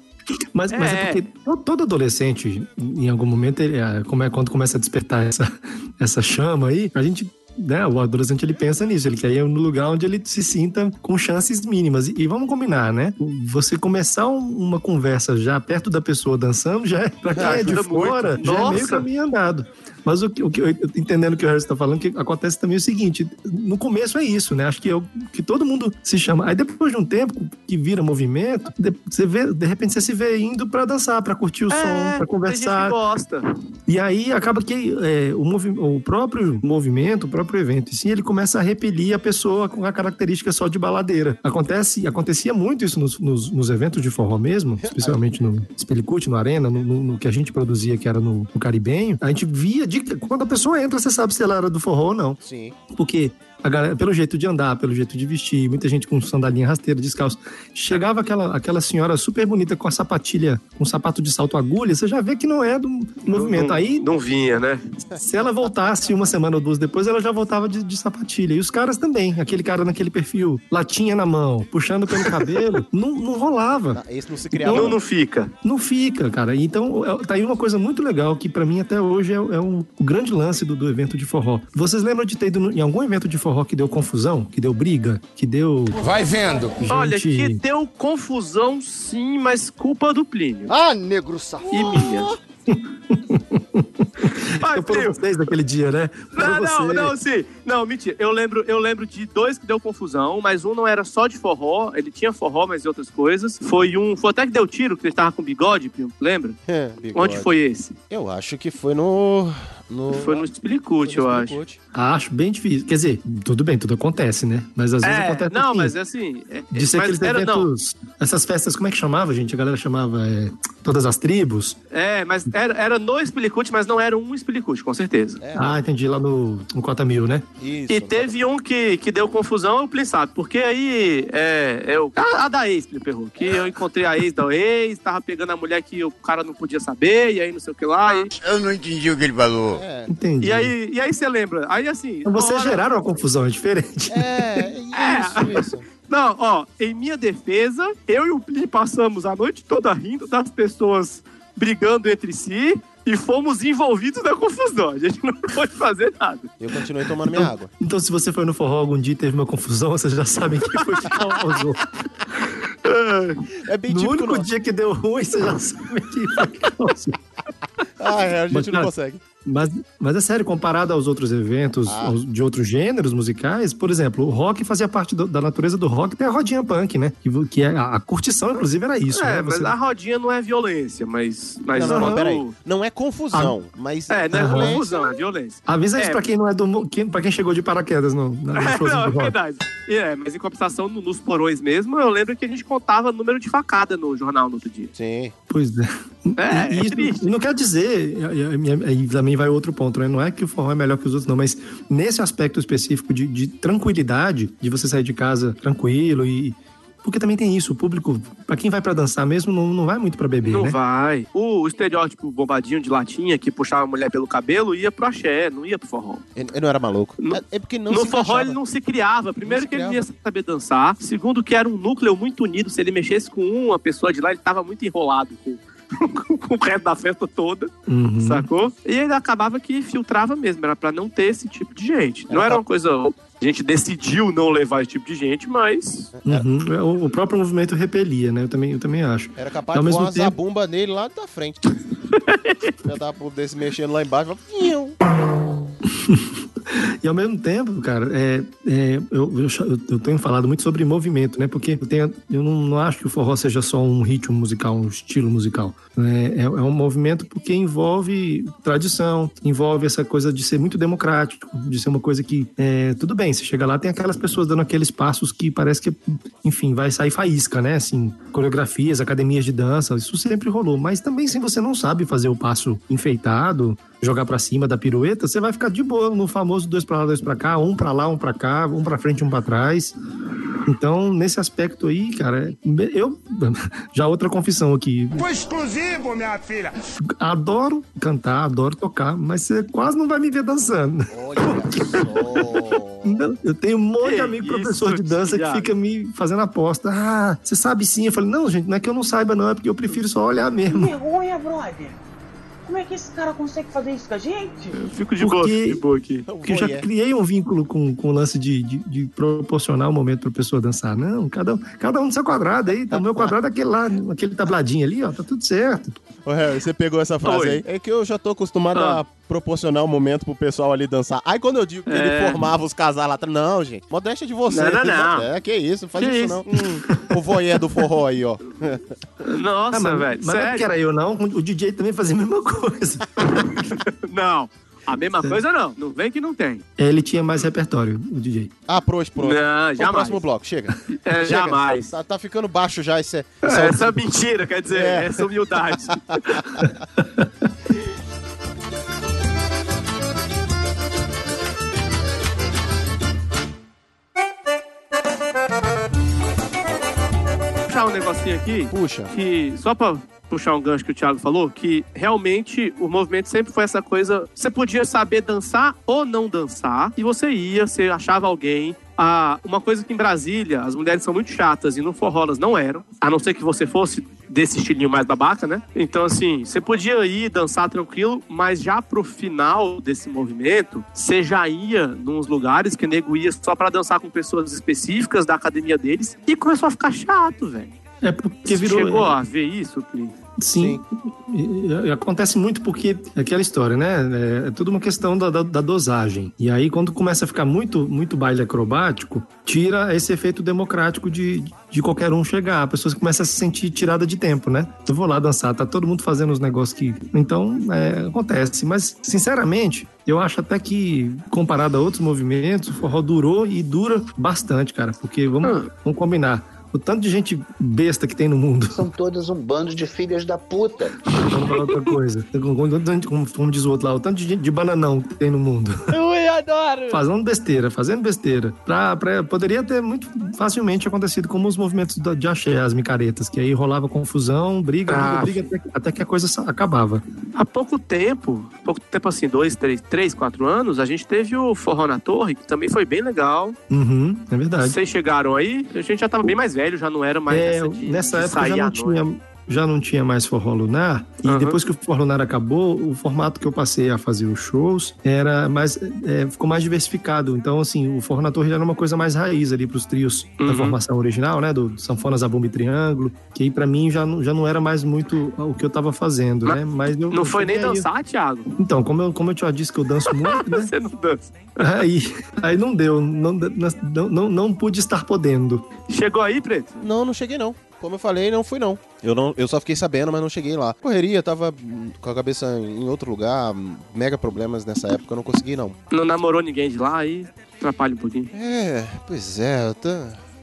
Mas, mas é. É. porque to- todo adolescente, em algum momento, ele, ah, como é, quando começa a despertar essa, essa chama aí, a gente. Né, o adolescente ele pensa nisso, ele quer ir no lugar onde ele se sinta com chances mínimas. E, e vamos combinar, né? Você começar um- uma conversa já perto da pessoa dançando, já é, pra quem é de Ajuda muito. fora, já é meio Nossa. caminho andado. Mas o que, o que eu, entendendo o que o Harris está falando, que acontece também é o seguinte: no começo é isso, né? Acho que, é o que todo mundo se chama. Aí depois de um tempo que vira movimento, de, você vê, de repente você se vê indo pra dançar, pra curtir o som, pra É, tem gente conversar. que gosta. E aí acaba que é, o, movi- o próprio movimento, o próprio evento, em si, ele começa a repelir a pessoa com a característica só de baladeira. Acontece, acontecia muito isso nos, nos- nos eventos de forró mesmo, especialmente no Spelicute, no Arena, no, no- no que a gente produzia, que era no, no Caribenho. A gente via, quando a pessoa entra, você sabe se ela era do forró ou não. Sim. Porque galera, pelo jeito de andar, pelo jeito de vestir, muita gente com sandalinha rasteira, descalço. Chegava aquela, aquela senhora super bonita com a sapatilha, com sapato de salto agulha, você já vê que não é do movimento. Não, Aí, não vinha, né? se ela voltasse uma semana ou duas depois, ela já voltava de, de sapatilha. E os caras também, aquele cara naquele perfil, latinha na mão, puxando pelo cabelo, não, não rolava. Esse não se criava. Não, não fica. Não fica, cara. Então, é- tá aí uma coisa muito legal que pra mim até hoje é, é um- o grande lance do, do evento de forró. Vocês lembram de ter ido no- em algum evento de forró que deu confusão, que deu briga, que deu. Vai vendo. Olha, gente- que deu confusão sim, mas culpa do Plínio. Ah, negro safado. E minha. Ai, Então foram Plínio, vocês naquele dia, né? Não, não, você. não, sim. Não, mentira. Eu lembro, eu lembro de dois que deu confusão, mas um não era só de forró, ele tinha forró, mas de outras coisas. Foi um. Foi até que deu tiro, que ele tava com bigode, Plínio, lembra? É, bigode. Onde foi esse? Eu acho que foi no. No Foi no Spilicute, eu acho. Acho bem difícil. Quer dizer, tudo bem, tudo acontece, né? Mas às vezes É, acontece não, assim, mas é assim. é- De ser mas aqueles era, não. eventos, essas festas, como é que chamava, gente? A galera chamava é, todas as tribos. É, mas era, era no Spilicute, mas não era um Spilicute, com certeza. É, Ah, entendi, lá no, no Cota Mil, né? Isso. E teve um que, que deu confusão, o Plin sabe. Porque aí, é, eu, a, a da ex, que eu encontrei a ex da ex, tava pegando a mulher que o cara não podia saber, e aí não sei o que lá. E, Eu não entendi o que ele falou. É, Entendi. e aí, e aí você lembra? Aí assim. Então vocês hora- geraram a confusão, é diferente. é, isso, isso. Não, ó, em minha defesa, eu e o Plin passamos a noite toda rindo das pessoas brigando entre si. E fomos envolvidos na confusão. A gente não pode fazer nada. Eu continuei tomando minha água. Então, se você foi no forró algum dia e teve uma confusão, vocês já sabem quem foi que causou. É bem No único nosso. dia que deu ruim, vocês já sabem quem foi que causou. Ah, é, a gente Mas, não cara, consegue. Mas, mas é sério, comparado aos outros eventos Ah. aos- de outros gêneros musicais, por exemplo, o rock fazia parte do- da natureza do rock, tem a rodinha punk, né? Que, que é, a, a curtição, inclusive, era isso, é, né? mas Você- a rodinha não é violência, mas. mas Não, não, não, peraí. Não é confusão, mas. É, não é Aham. confusão, é violência. Avisa isso É. pra quem não é do. Quem, pra quem chegou de paraquedas no, na, no showzinho não, é do rock. verdade. É, mas em compensação, no- nos porões mesmo, eu lembro que a gente contava número de facada no jornal no outro dia. Sim. Pois é. É, E é isso não quer dizer, e- e- aí também vai outro ponto, né? Não é que o forró é melhor que os outros, não, mas nesse aspecto específico de, de tranquilidade, de você sair de casa tranquilo e. Porque também tem isso, o público, pra quem vai pra dançar mesmo, não, não vai muito pra beber, Não né? vai. O, estereótipo bombadinho de latinha que puxava a mulher pelo cabelo ia pro axé, não ia pro forró. Ele, ele não era maluco. No- É- é porque não no se forró encaixava. ele não se criava. Primeiro se que ele não ia criava. saber dançar. Segundo que era um núcleo muito unido. Se ele mexesse com uma pessoa de lá, ele tava muito enrolado com, com o resto da festa toda, Uhum. sacou? E ele acabava que filtrava mesmo. Era pra não ter esse tipo de gente. Não Era uma coisa... A gente decidiu não levar esse tipo de gente, mas... Uhum. O, próprio movimento repelia, né? Eu também, eu também acho. Era capaz Ao de mesmo pôr uma tempo- zabumba nele lá da frente. Já tava por desse mexendo lá embaixo. Fiu. E ao mesmo tempo, cara, é, é, eu, eu, eu- tenho falado muito sobre movimento, né? Porque eu, tenho, eu não, não acho que o forró seja só um ritmo musical, um estilo musical. né? É, é um movimento porque envolve tradição, envolve essa coisa de ser muito democrático, de ser uma coisa que, é, tudo bem, você chega lá, tem aquelas pessoas dando aqueles passos que parece que, enfim, vai sair faísca, né? Assim, coreografias, academias de dança, isso sempre rolou. Mas também, se você não sabe fazer o passo enfeitado, jogar pra cima da pirueta, você vai ficar de boa no famoso dois pra lá, dois pra cá, um pra lá, um pra cá, um pra frente, um pra trás. Então, nesse aspecto aí, cara, eu já outra confissão aqui, Foi exclusivo, minha filha. adoro cantar, adoro tocar, mas você quase não vai me ver dançando. Olha só. Não, Eu tenho um monte de Que amigo isso, professor de dança que fica me fazendo aposta. Ah, você sabe sim. Eu falei, não, gente, não é que eu não saiba, não, é porque eu prefiro só olhar mesmo. Vergonha, brother. Como é que esse cara consegue fazer isso com a gente? Eu fico de boa, Porque- fico de boa aqui. Porque eu já criei um vínculo com, com o lance de, de, de proporcionar um momento pra pessoa dançar. Não, cada, um- cada um no seu quadrado aí. Tá, o meu quadrado é aquele lá, aquele tabladinho ali, ó, tá tudo certo. Ô, Harry, você pegou essa frase Oi. aí. É que eu já tô acostumado Ah. a proporcionar um momento pro pessoal ali dançar. Aí quando eu digo que ele É. formava os casais lá atrás, não, gente, modéstia de vocês. Não, não, não. É, que isso, não faz Que isso, isso? não. Hum, o voyeur do forró aí, ó. Nossa, Ah, mas, velho, mas não é sério? era eu, não. O DJ também fazia a mesma coisa. Não, a mesma coisa não. Não vem que não tem. Ele tinha mais repertório, o DJ. Ah, pros, pros. Não, jamais. próximo bloco, chega. É, Chega. jamais. Tá, tá ficando baixo já esse... É, esse essa mentira, quer dizer, É. essa humildade. Puxar um negocinho aqui, Puxa. que só pra puxar um gancho que o Thiago falou, que realmente o movimento sempre foi essa coisa, você podia saber dançar ou não dançar, e você ia, você achava alguém, ah, uma coisa que em Brasília as mulheres são muito chatas e no forró elas não eram, a não ser que você fosse desse estilinho mais babaca, né? Então, assim, você podia ir dançar tranquilo, mas já pro final desse movimento, você já ia nos lugares que o nego ia só pra dançar com pessoas específicas da academia deles e começou a ficar chato, velho. É porque virou. Chegou a ver isso, Pli? Sim. E- e acontece muito porque é aquela história, né? É, é tudo uma questão da, da- da dosagem. E aí, quando começa a ficar muito, muito baile acrobático, tira esse efeito democrático de, de qualquer um chegar. A pessoa começa a se sentir tirada de tempo, né? Eu vou lá dançar, tá todo mundo fazendo os negócios que. Então, é, acontece. Mas, sinceramente, eu acho até que, comparado a outros movimentos, o forró durou e dura bastante, cara. Porque vamos, vamos combinar. O tanto de gente besta que tem no mundo. São todas um bando de filhas da puta. Vamos falar outra coisa. Como, como- como diz o outro lá, o tanto de, gente- de bananão que tem no mundo. Adoro! Fazendo besteira, fazendo besteira. Pra, pra- poderia ter muito facilmente acontecido como os movimentos da- de axé, as micaretas, que aí rolava confusão, briga, Ah. briga, briga, até, até que a coisa sa- acabava. Há pouco tempo, pouco tempo assim, dois, três, três, quatro anos, a gente teve o Forró na Torre, que também foi bem legal. Uhum, é verdade. Vocês chegaram aí, a gente já tava bem mais velho, já não era mais É, essa de, nessa de época sair já não à noite. tinha. Já não tinha mais forró lunar, e Aham. depois que o forró lunar acabou, o formato que eu passei a fazer os shows era mais, é, ficou mais diversificado. Então, assim, o forró na torre já era uma coisa mais raiz ali pros trios da Uhum. formação original, né? Do Sanfona, Zabumba e Triângulo, que aí pra mim já não, já não era mais muito o que eu tava fazendo, Mas né? Mas eu, Não eu foi nem aí- dançar, Thiago? Então, como eu, como eu já disse que eu danço muito, né? Você não dança. Aí, aí não deu, não, não, não, não pude estar podendo. Chegou aí, Preto? Não, não cheguei não. Como eu falei, não fui não. Eu, não. eu só fiquei sabendo, mas não cheguei lá. Correria, tava com a cabeça em outro lugar, mega problemas nessa época, eu não consegui não. Não namorou ninguém de lá, aí atrapalha um pouquinho. É, pois é, eu tô,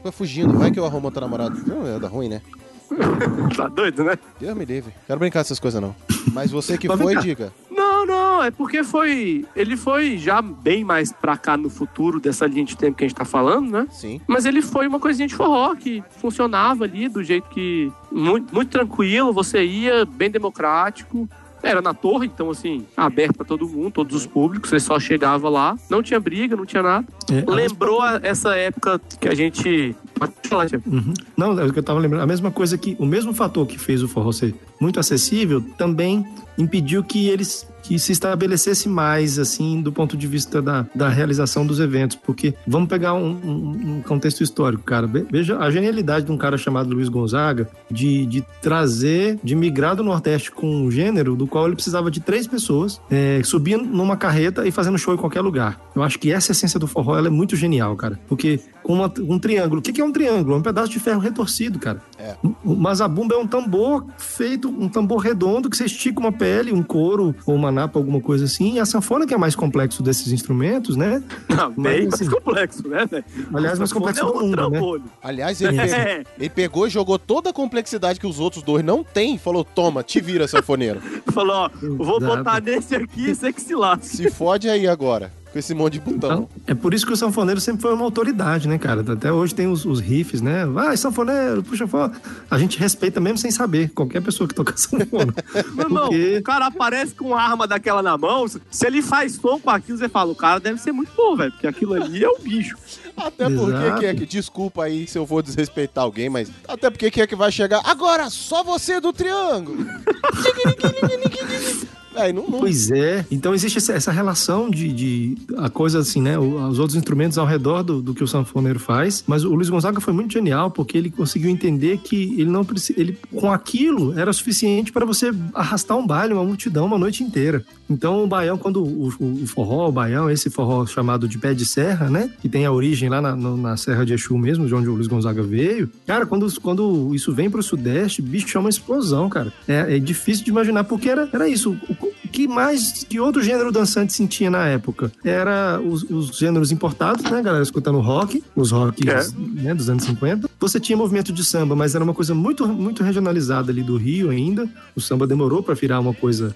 tô fugindo. Vai que eu arrumo outro namorado. Não, é da ruim, né? tá doido, né? Deus me livre. Quero brincar dessas coisas, não. Mas você que foi, diga. Não, não, é porque foi. Ele foi já bem mais pra cá no futuro dessa linha de tempo que a gente tá falando, né? Sim. Mas ele foi uma coisinha de forró que funcionava ali do jeito que. Muito, muito tranquilo, você ia, bem democrático. Era na torre, então, assim, aberto pra todo mundo, todos os públicos, você só chegava lá. Não tinha briga, não tinha nada. É, Lembrou a- essa época que a gente. Pode falar. Uhum. Não, é o que eu tava lembrando. A mesma coisa que. O mesmo fator que fez o forró ser muito acessível também impediu que eles que se estabelecesse mais, assim, do ponto de vista da, da realização dos eventos. Porque vamos pegar um, um- um contexto histórico, cara. Ve- Veja a genialidade de um cara chamado Luiz Gonzaga de, de trazer, de migrar do Nordeste com um gênero do qual ele precisava de três pessoas, é, subindo numa carreta e fazendo show em qualquer lugar. Eu acho que essa essência do forró ela é muito genial, cara. Porque com uma- um triângulo. O que que é um triângulo? É um pedaço de ferro retorcido, cara. É. O mazabumba é um tambor feito, um tambor redondo que você estica uma pele, um couro ou uma napa, alguma coisa assim. E a sanfona que é mais complexo desses instrumentos, né? Não, bem Mas, assim, mais complexo, né? Aliás, mais complexo do mundo, né? Aliás, ele, pegou, É. ele pegou e jogou toda a complexidade que os outros dois não têm falou: toma, te vira, sanfoneiro. Falou, ó, vou Exato. botar nesse aqui e você que se lasque. Se fode aí agora, com esse monte de botão. Então, é por isso que o sanfoneiro sempre foi uma autoridade, né, cara? Até hoje tem os, os riffs, né? Vai, sanfoneiro, puxa fora. A gente respeita mesmo sem saber, qualquer pessoa que toca sanfona. Meu irmão, Porque- o cara aparece com uma arma daquela na mão, se ele faz som com aquilo, você fala, o cara deve ser muito bom, velho, porque aquilo ali é o bicho. Até porque Exato. que é que. Desculpa aí se eu vou desrespeitar alguém, mas. Até porque que é que vai chegar. Agora, só você do triângulo! Véi, não, não. Pois é. Então existe essa, relação de, de a coisa assim, né? o- Os outros instrumentos ao redor do, do que o sanfoneiro faz. Mas o Luiz Gonzaga foi muito genial porque ele conseguiu entender que ele não precisa, ele com aquilo era suficiente para você arrastar um baile, uma multidão, uma noite inteira. Então o baião, quando o, o- o forró, o baião, esse forró chamado de pé de serra, né? Que tem a origem lá na, na Serra de Exu mesmo, de onde o Luiz Gonzaga veio. Cara, quando, quando isso vem pro Sudeste, bicho, é uma explosão, cara. É, é difícil de imaginar, porque era, era isso. O, o que mais, que outro gênero dançante sentia na época? Era os, os gêneros importados, né, galera? Escutando rock, os rocks né, dos anos 50. Você tinha movimento de samba, mas era uma coisa muito, muito regionalizada ali do Rio ainda. O samba demorou para virar uma coisa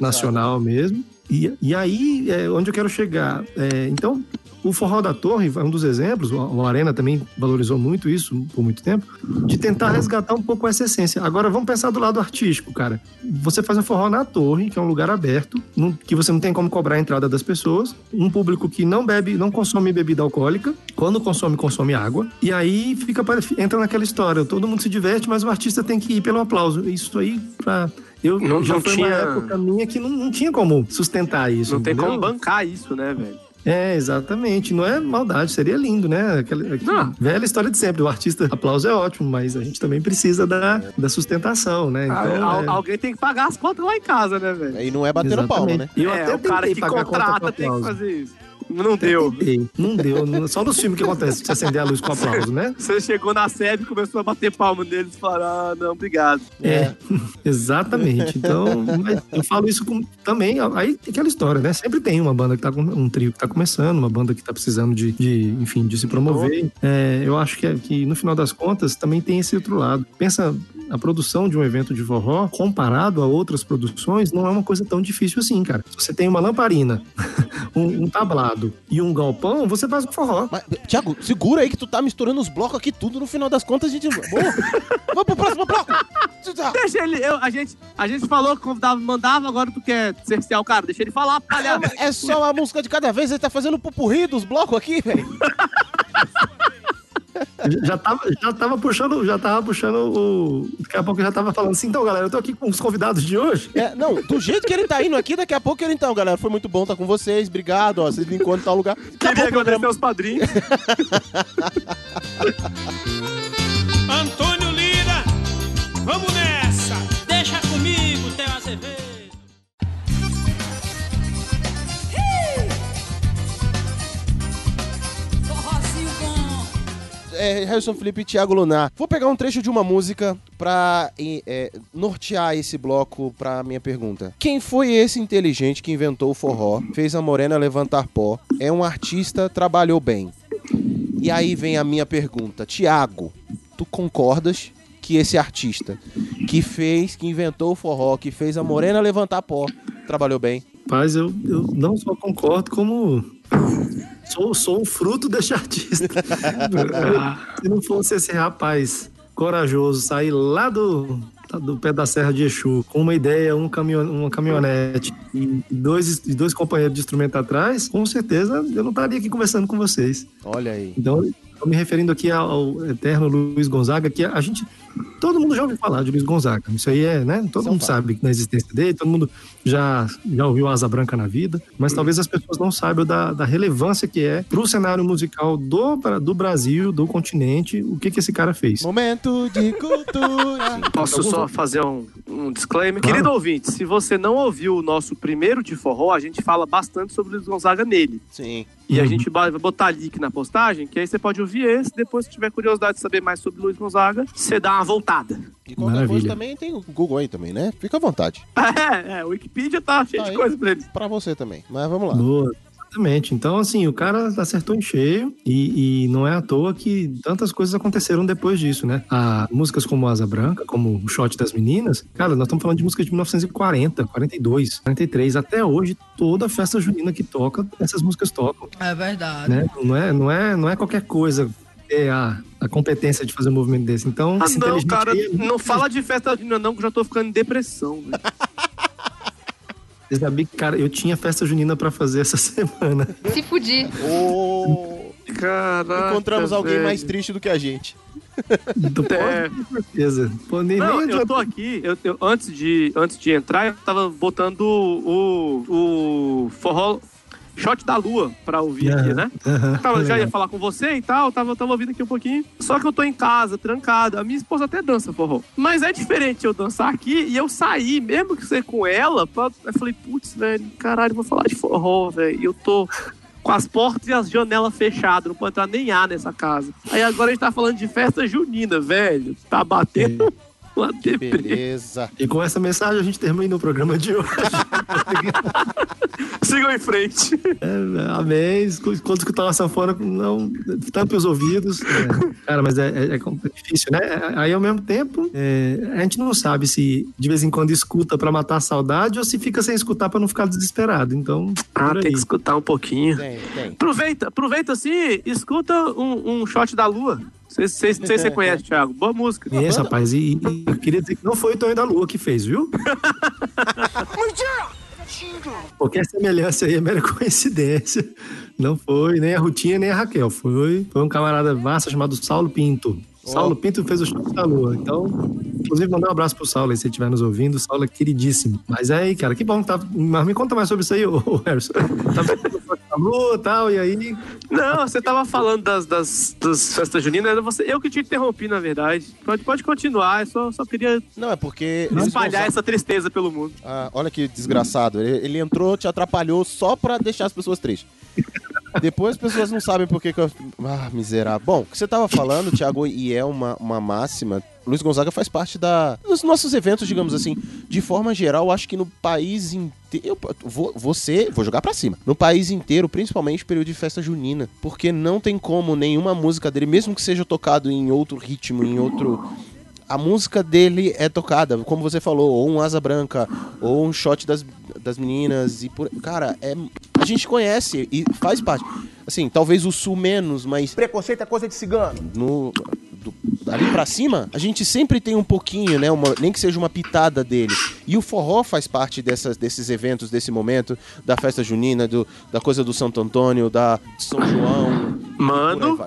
nacional mesmo. E, e aí, é onde eu quero chegar. É, então, o Forró da Torre é um dos exemplos, o Arena também valorizou muito isso por muito tempo, de tentar resgatar um pouco essa essência. Agora, vamos pensar do lado artístico, cara. Você faz um forró na torre, que é um lugar aberto, que você não tem como cobrar a entrada das pessoas, um público que não bebe, não consome bebida alcoólica, quando consome, consome água, e aí fica entra naquela história, todo mundo se diverte, mas o artista tem que ir pelo aplauso. Isso aí, pra... Eu, Não- já não foi tinha- uma época minha que não, não tinha como sustentar isso. Não tem entendeu? como bancar isso, né, velho? É, exatamente. Não é maldade, seria lindo, né? Aquela, aquela velha história de sempre. O artista, aplauso é ótimo, mas a gente também precisa da, da sustentação, né? Ah, Então, al- é- alguém tem que pagar as contas lá em casa, né, velho? E não é batendo palma, né? Eu é, até o cara que contrata tem que fazer isso. Não deu. Tentei. Não deu. Só nos filmes que acontece, você acender a luz com aplauso, né? Você chegou na sede e começou a bater palma neles e falaram, ah, não, obrigado. É, exatamente. Então, eu falo isso com, também. Aí aquela história, né? Sempre tem uma banda que tá com um trio que tá começando, uma banda que tá precisando de, de, enfim, de se promover. É, eu acho que, que no final das contas também tem esse outro lado. Pensa. A produção de um evento de forró, comparado a outras produções, não é uma coisa tão difícil assim, cara. Se você tem uma lamparina, um, um tablado e um galpão, você faz um forró. Mas, Tiago, segura aí que tu tá misturando os blocos aqui tudo. No final das contas, a gente. Boa. Vamos pro próximo bloco! Deixa ele, eu- a, gente, a gente falou que convidava, mandava, agora tu quer cercear o cara, deixa ele falar, palha. É só uma música de cada vez, ele tá fazendo pupurri dos blocos aqui, velho. Já tava, já tava puxando, já tava puxando o. Daqui a pouco eu já tava falando assim, então, galera, eu tô aqui com os convidados de hoje. É, não, do jeito que ele tá indo aqui, daqui a pouco ele então, galera. Foi muito bom estar com vocês. Obrigado, ó. Vocês me encontram em tal lugar. Queria agradecer aos padrinhos. Antônio Lira, vamos nessa! É, Harrison Felipe e Thiago Lunar. Vou pegar um trecho de uma música pra é, nortear esse bloco pra minha pergunta. Quem foi esse inteligente que inventou o forró, fez a morena levantar pó, é um artista, trabalhou bem? E aí vem a minha pergunta. Tiago, tu concordas que esse artista que fez, que inventou o forró, que fez a morena levantar pó, trabalhou bem. Paz, eu, eu não só concordo, como sou, sou um fruto desse artista. Se não fosse esse rapaz corajoso sair lá do, do pé da Serra de Exu com uma ideia, um caminhon, uma caminhonete e dois, e dois companheiros de instrumento atrás, com certeza eu não estaria aqui conversando com vocês. Olha aí. Então, me referindo aqui ao, ao eterno Luiz Gonzaga, que a gente. Todo mundo já ouviu falar de Luiz Gonzaga. Isso aí é, né? Todo mundo sabe da existência dele, todo mundo já, já ouviu Asa Branca na vida, mas talvez as pessoas não saibam da, da relevância que é pro cenário musical do, do Brasil, do continente, o que, que esse cara fez. Momento de cultura. Posso só fazer um, um disclaimer? Querido ouvinte, se você não ouviu o nosso primeiro de forró, a gente fala bastante sobre Luiz Gonzaga nele. Sim. E a Uhum. gente vai botar link na postagem, que aí você pode ouvir esse. Depois, se tiver curiosidade de saber mais sobre Luiz Gonzaga, você dá uma voltada. E qualquer coisa também tem o Google aí também, né? Fica à vontade. É, é, o Wikipedia tá cheio Tá de aí. coisa pra eles. Pra você também. Mas vamos lá. Boa. Exatamente. Então, assim, o cara acertou em cheio e, e não é à toa que tantas coisas aconteceram depois disso, né? Ah, músicas como Asa Branca, como o Shot das Meninas, cara, nós estamos falando de músicas de 1940, 42, 43. Até hoje, toda festa junina que toca, essas músicas tocam, É verdade. né? Não é, não é, não é qualquer coisa ter a, a competência de fazer um movimento desse. Então, Ah, não, cara, aí é não fala de festa junina não, que eu já tô ficando em depressão. velho. Você sabia que, cara, eu tinha festa junina pra fazer essa semana. Se fudir. Ô, Caraca, Encontramos alguém velho. mais triste do que a gente. Do É. com certeza. Pô, nem, Não, nem eu tô aqui, eu, eu- antes, de, antes de entrar, eu tava botando o, o forró Shot da Lua pra ouvir aqui, Aham, né? aham, Tava, já ia falar com você e tal, tava, tava ouvindo aqui um pouquinho. Só que eu tô em casa, trancado. A minha esposa até dança forró. Mas é diferente eu dançar aqui e eu sair, mesmo que ser com ela. Pra... Eu falei, putz, velho, caralho, vou falar de forró, velho. E eu tô com as portas e as janelas fechadas, não pode entrar nem ar nessa casa. Aí agora a gente tá falando de festa junina, velho. Tá batendo uma deprê. Beleza. E com essa mensagem a gente termina o programa de hoje. Sigam em frente. É, amém. Quando escutar uma sanfona, não tampe os ouvidos. É, cara, mas é, é- é difícil, né? Aí, ao mesmo tempo, é, a gente não sabe se de vez em quando escuta pra matar a saudade ou se fica sem escutar pra não ficar desesperado. Então, Ah, tem que escutar um pouquinho. Tem, tem. Aproveita, aproveita assim, escuta um, um shot da lua. Não sei se você- conhece, Thiago. Boa música. Conheço, rapaz. E, e eu queria dizer que não foi o Tonho da Lua que fez, viu? Qualquer semelhança aí é mera coincidência. Não foi nem a Rutinha nem a Raquel. Foi, foi um camarada massa chamado Saulo Pinto. Saulo Pinto fez o show da lua. Então, inclusive, mandar um abraço pro Saulo aí, se ele estiver nos ouvindo. Saulo é queridíssimo. Mas aí, cara, que bom que tá. Mas me conta mais sobre isso aí, ô, ô Harrison. Tá vendo o show da lua e tal, e aí. Não, você tava falando das, das, das festas juninas, era você, eu que te interrompi, na verdade. Pode, pode continuar, eu só, só queria Não, é porque. espalhar essa tristeza pelo mundo. Ah, olha que desgraçado. Ele, ele entrou, te atrapalhou só pra deixar as pessoas tristes. Depois as pessoas não sabem por que, que eu. Ah, miserável. Bom, o que você tava falando, Thiago, e é uma, uma máxima. Luiz Gonzaga faz parte da, dos nossos eventos, digamos assim. De forma geral, acho que no país inteiro. Vou, você, vou jogar pra cima. No país inteiro, principalmente período de festa junina. Porque não tem como nenhuma música dele, mesmo que seja tocado em outro ritmo, em outro a música dele é tocada, como você falou, ou um Asa Branca, ou um shot das, das meninas, e por. Cara, é. A gente conhece e faz parte. Assim, talvez o sul menos, mas. Preconceito é coisa de cigano. No. do- ali pra cima, a gente sempre tem um pouquinho, né? uma- nem que seja uma pitada dele. E o forró faz parte dessas, desses eventos, desse momento, da festa junina, do, da coisa do Santo Antônio, da São João. Mano,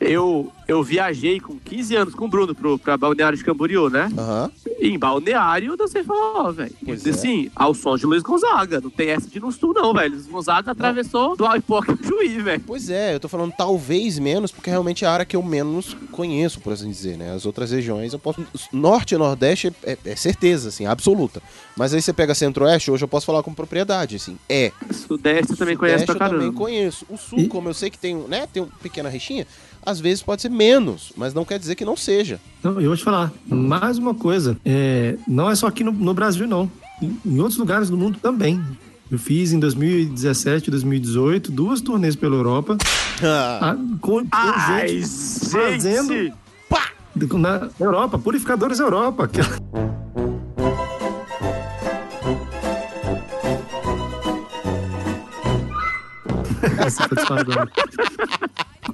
eu, eu viajei com 15 anos com o Bruno pro, pra Balneário de Camboriú, né? Aham. E em Balneário eu dancei forró, velho. É. Assim, ao som de Luiz Gonzaga. Não tem essa de no sul, não, velho. Luiz Gonzaga atravessou do Aipoca ao Juí, velho. Pois é, eu tô falando talvez menos, porque realmente é a área que eu menos conheço, por assim dizer, né? As outras regiões eu posso. Norte e Nordeste é, é- é certeza, assim, Mas aí você pega Centro-Oeste, hoje eu posso falar com propriedade, assim. É. Sudeste eu também conhece pra eu também caramba. conheço. O Sul, como eu sei que tem, né, tem uma pequena rixinha, às vezes pode ser menos, mas não quer dizer que não seja. Não, eu vou te falar, mais uma coisa. É, não é só aqui no, no Brasil, não. Em, em outros lugares do mundo também. Eu fiz em 2017 e 2018 duas turnês pela Europa. ah, com, com Ai, gente fazendo. gente! Pá! na Europa, Purificadores Europa. Que...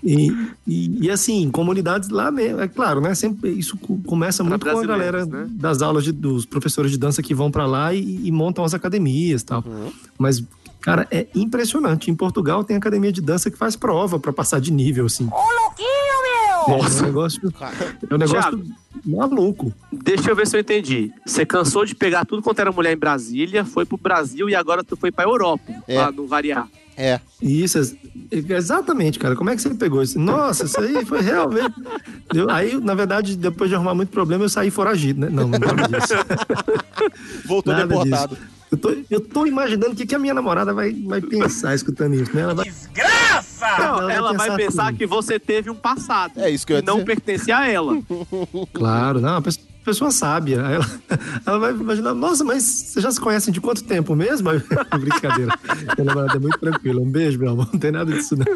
E, e, e, assim, comunidades lá mesmo, é claro, né? Sempre isso co- começa muito com a galera das aulas de- dos professores de dança que vão pra lá e, e montam as academias e tal. Mas, cara, é impressionante. Em Portugal tem academia de dança que faz prova pra passar de nível, assim. Ô, louquinho, meu! É um negócio, é um negócio Thiago. maluco. Deixa eu ver se eu entendi. Você cansou de pegar tudo quanto era mulher em Brasília, foi pro Brasil e agora tu foi pra Europa, pra não variar. É. Isso, ex- exatamente, cara. Como é que você pegou isso? Nossa, isso aí foi realmente. Eu- aí, na verdade, depois de arrumar muito problema, eu saí foragido, né? Não, não nada disso. Voltou Nada deportado. disso. Eu tô, eu tô imaginando o que, que a minha namorada vai, vai pensar escutando isso, né? Ela vai. Desgraça! Não, Ela ela, vai vai pensar pensar tudo. que você teve um passado. É isso que eu ia e não dizer. pertence a ela. Claro, não, a pessoa, pessoa sábia. Ela, ela vai imaginar, nossa, mas vocês já se conhecem de quanto tempo mesmo? Brincadeira. Minha namorada é muito tranquila. Um beijo, meu amor. Não tem nada disso, não.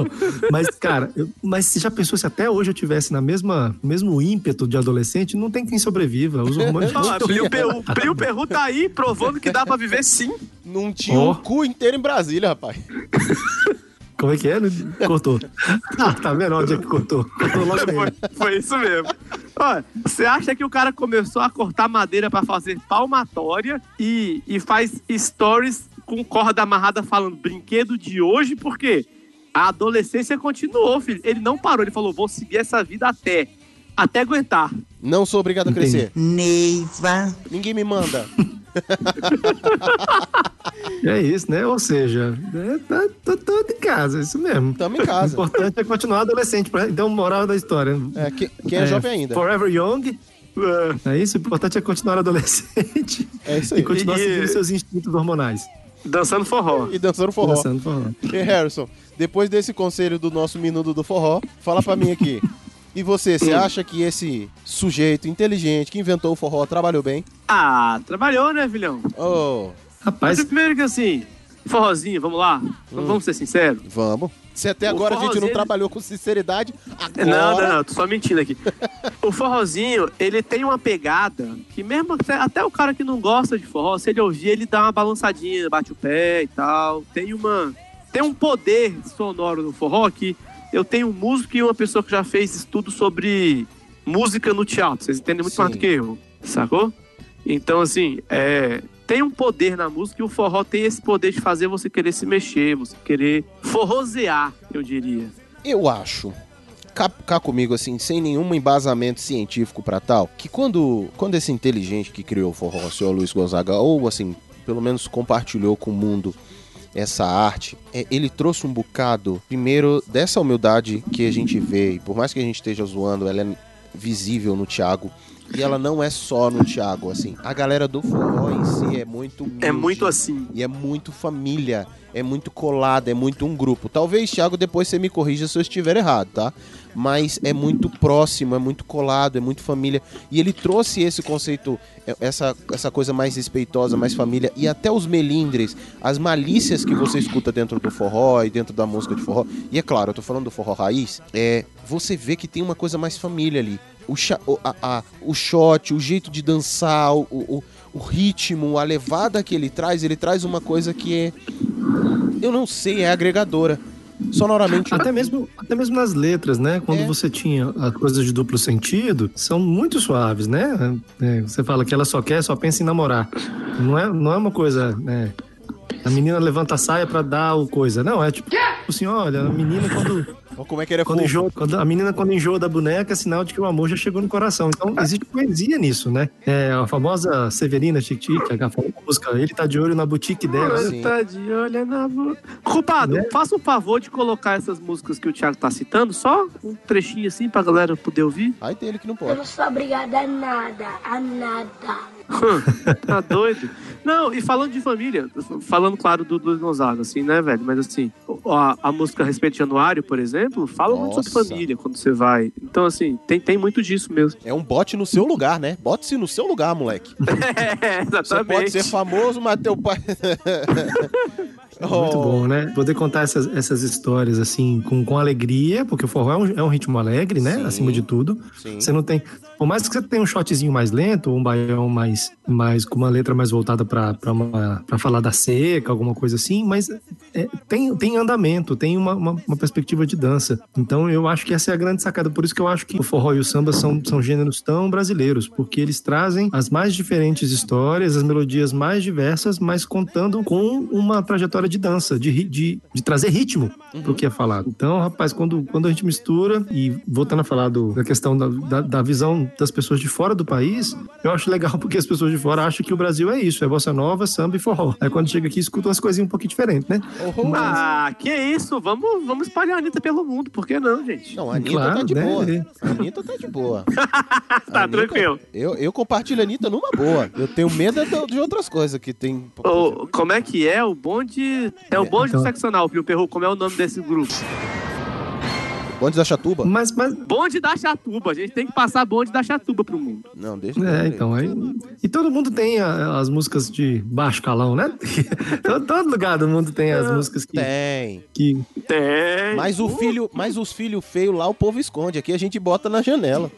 Mas, cara, eu- mas você já pensou se até hoje eu tivesse na mesma mesmo ímpeto de adolescente? Não tem quem sobreviva. Os hormônios estão- Plio Perru, Plio Perru tá aí provando que dá pra viver sim. Não tinha Ó. um cu inteiro em Brasília, rapaz. Como é que é? Cortou. Ah, tá vendo onde é que cortou? Cortou logo Foi, foi isso mesmo. Olha, você acha que o cara começou a cortar madeira pra fazer palmatória e, e faz stories com corda amarrada falando brinquedo de hoje? Por quê? A adolescência continuou, filho. Ele não parou, ele falou: vou seguir essa vida até. Até aguentar. Não sou obrigado a crescer. Neiva. Ninguém me manda. É isso, né? Ou seja, é, tá, tá todo em casa, é isso mesmo. Tamo em O casa. importante é continuar adolescente. pra- Então, moral da história. É, que- quem é, jovem ainda. Forever young. É isso, o importante é continuar adolescente. É isso E aí. continuar E- seguindo seus instintos hormonais. Dançando forró. E dançando forró. Dançando forró. E Harrison, depois desse conselho do nosso minuto do forró, fala pra mim aqui. E você, você acha que esse sujeito inteligente que inventou o forró trabalhou bem? Ah, trabalhou, né, filhão? Oh, Rapaz, Mas primeiro que assim, forrozinho, vamos lá. Vamos ser sinceros. vamos. Se até agora a gente não trabalhou com sinceridade, agora... Não, não, não, tô só mentindo aqui. o forrozinho, ele tem uma pegada que mesmo até, até o cara que não gosta de forró, se ele ouvir, ele dá uma balançadinha, bate o pé e tal. Tem uma tem um poder sonoro no forró que eu tenho um músico e uma pessoa que já fez estudo sobre música no teatro. Vocês entendem muito mais Sim. do que eu, sacou? Então, assim, é, tem um poder na música e o forró tem esse poder de fazer você querer se mexer, você querer forrosear, eu diria. Eu acho, cá, cá comigo assim, sem nenhum embasamento científico pra tal, que quando, quando esse inteligente que criou o forró, o senhor Luiz Gonzaga, ou assim, pelo menos compartilhou com o mundo essa arte, é, ele trouxe um bocado, primeiro, dessa humildade que a gente vê, e por mais que a gente esteja zoando, ela é visível no Thiago, e ela não é só no Thiago, assim. A galera do forró em si é muito É humilde. muito assim. E é muito família, é muito colada, é muito um grupo. Talvez, Thiago, depois você me corrija se eu estiver errado, tá? Mas é muito próximo, é muito colado, é muito família. E ele trouxe esse conceito, é, essa, essa coisa mais respeitosa, mais família. E até os melindres, as malícias que você escuta dentro do forró e dentro da música de forró. E é claro, eu tô falando do forró raiz, é, você vê que tem uma coisa mais família ali. O, a, a- o shot, o jeito de dançar, o, o, o ritmo, a levada que ele traz, ele traz uma coisa que é. Eu não sei, é agregadora. Sonoramente. Até mesmo, até mesmo nas letras, né? Quando É. você tinha as coisas de duplo sentido, são muito suaves, né? É, você fala que ela só quer, só pensa em namorar. Não é, não é uma coisa, né? A menina levanta a saia pra dar o coisa. Não, é tipo assim, olha, a menina quando, Olha como é que ele é quando enjoa, quando a menina quando enjoa da boneca, é sinal de que o amor já chegou no coração. Então existe poesia nisso, né? É, a famosa Severina Chique a famosa música, ele tá de olho na boutique dela. Sim. Tá de olho na boca. Culpado, Né? faça um favor de colocar essas músicas que o Thiago tá citando, só um trechinho assim pra galera poder ouvir. Aí tem ele que não Eu pode. não sou obrigada a nada, a nada. tá doido? Não, e falando de família, falando, claro, do Luiz Gonzaga, assim, né, velho? Mas assim, a, a música Respeito Januário, por exemplo, fala muito sobre Nossa. família quando você vai. Então, assim, tem, tem muito disso mesmo. É um bote no seu lugar, né? Bote-se no seu lugar, moleque. É, Você exatamente. pode ser famoso, mas teu pai. Muito bom, né? Poder contar essas, essas histórias assim com, com alegria, porque o forró é um, é um ritmo alegre, né? Sim. Acima de tudo. Sim. Você não tem. Por mais que você tenha um shotzinho mais lento, ou um baião mais, mais com uma letra mais voltada pra falar da seca, alguma coisa assim, mas é, tem, tem andamento, tem uma, uma, uma perspectiva de dança. Então eu acho que essa é a grande sacada. Por isso que eu acho que o forró e o samba são, são gêneros tão brasileiros, porque eles trazem as mais diferentes histórias, as melodias mais diversas, mas contando com uma trajetória de dança, de, de, de trazer ritmo pro que é falado. Então, rapaz, quando, quando a gente mistura, e voltando a falar do- da questão da, da, da visão das pessoas de fora do país, eu acho legal porque as pessoas de fora acham que o Brasil é isso, é bossa nova, samba e forró. Aí quando chega aqui, escuta umas coisinhas um pouquinho diferentes, né? Ah, que isso? Vamos, vamos espalhar a Anitta pelo mundo, por que não, gente? Não, a Anitta Claro, tá de né? boa. A Anitta tá de boa. Tá tranquilo. Eu, eu compartilho a Anitta numa boa. Eu tenho medo é de, de outras coisas que tem. Ô, como é que é? O bonde. É o bonde então- seccional, Pio Perru. Como é o nome desse grupo? Bonde da Chatuba? Mas, mas... Bonde da Chatuba. A gente tem que passar bonde da Chatuba pro mundo. Não, deixa É, então, aí. E todo mundo tem a- as músicas de baixo calão, né? todo, todo lugar do mundo tem as músicas que. Tem. que... Tem. Mas o filho, mas os filhos feios lá o povo esconde. Aqui a gente bota na janela.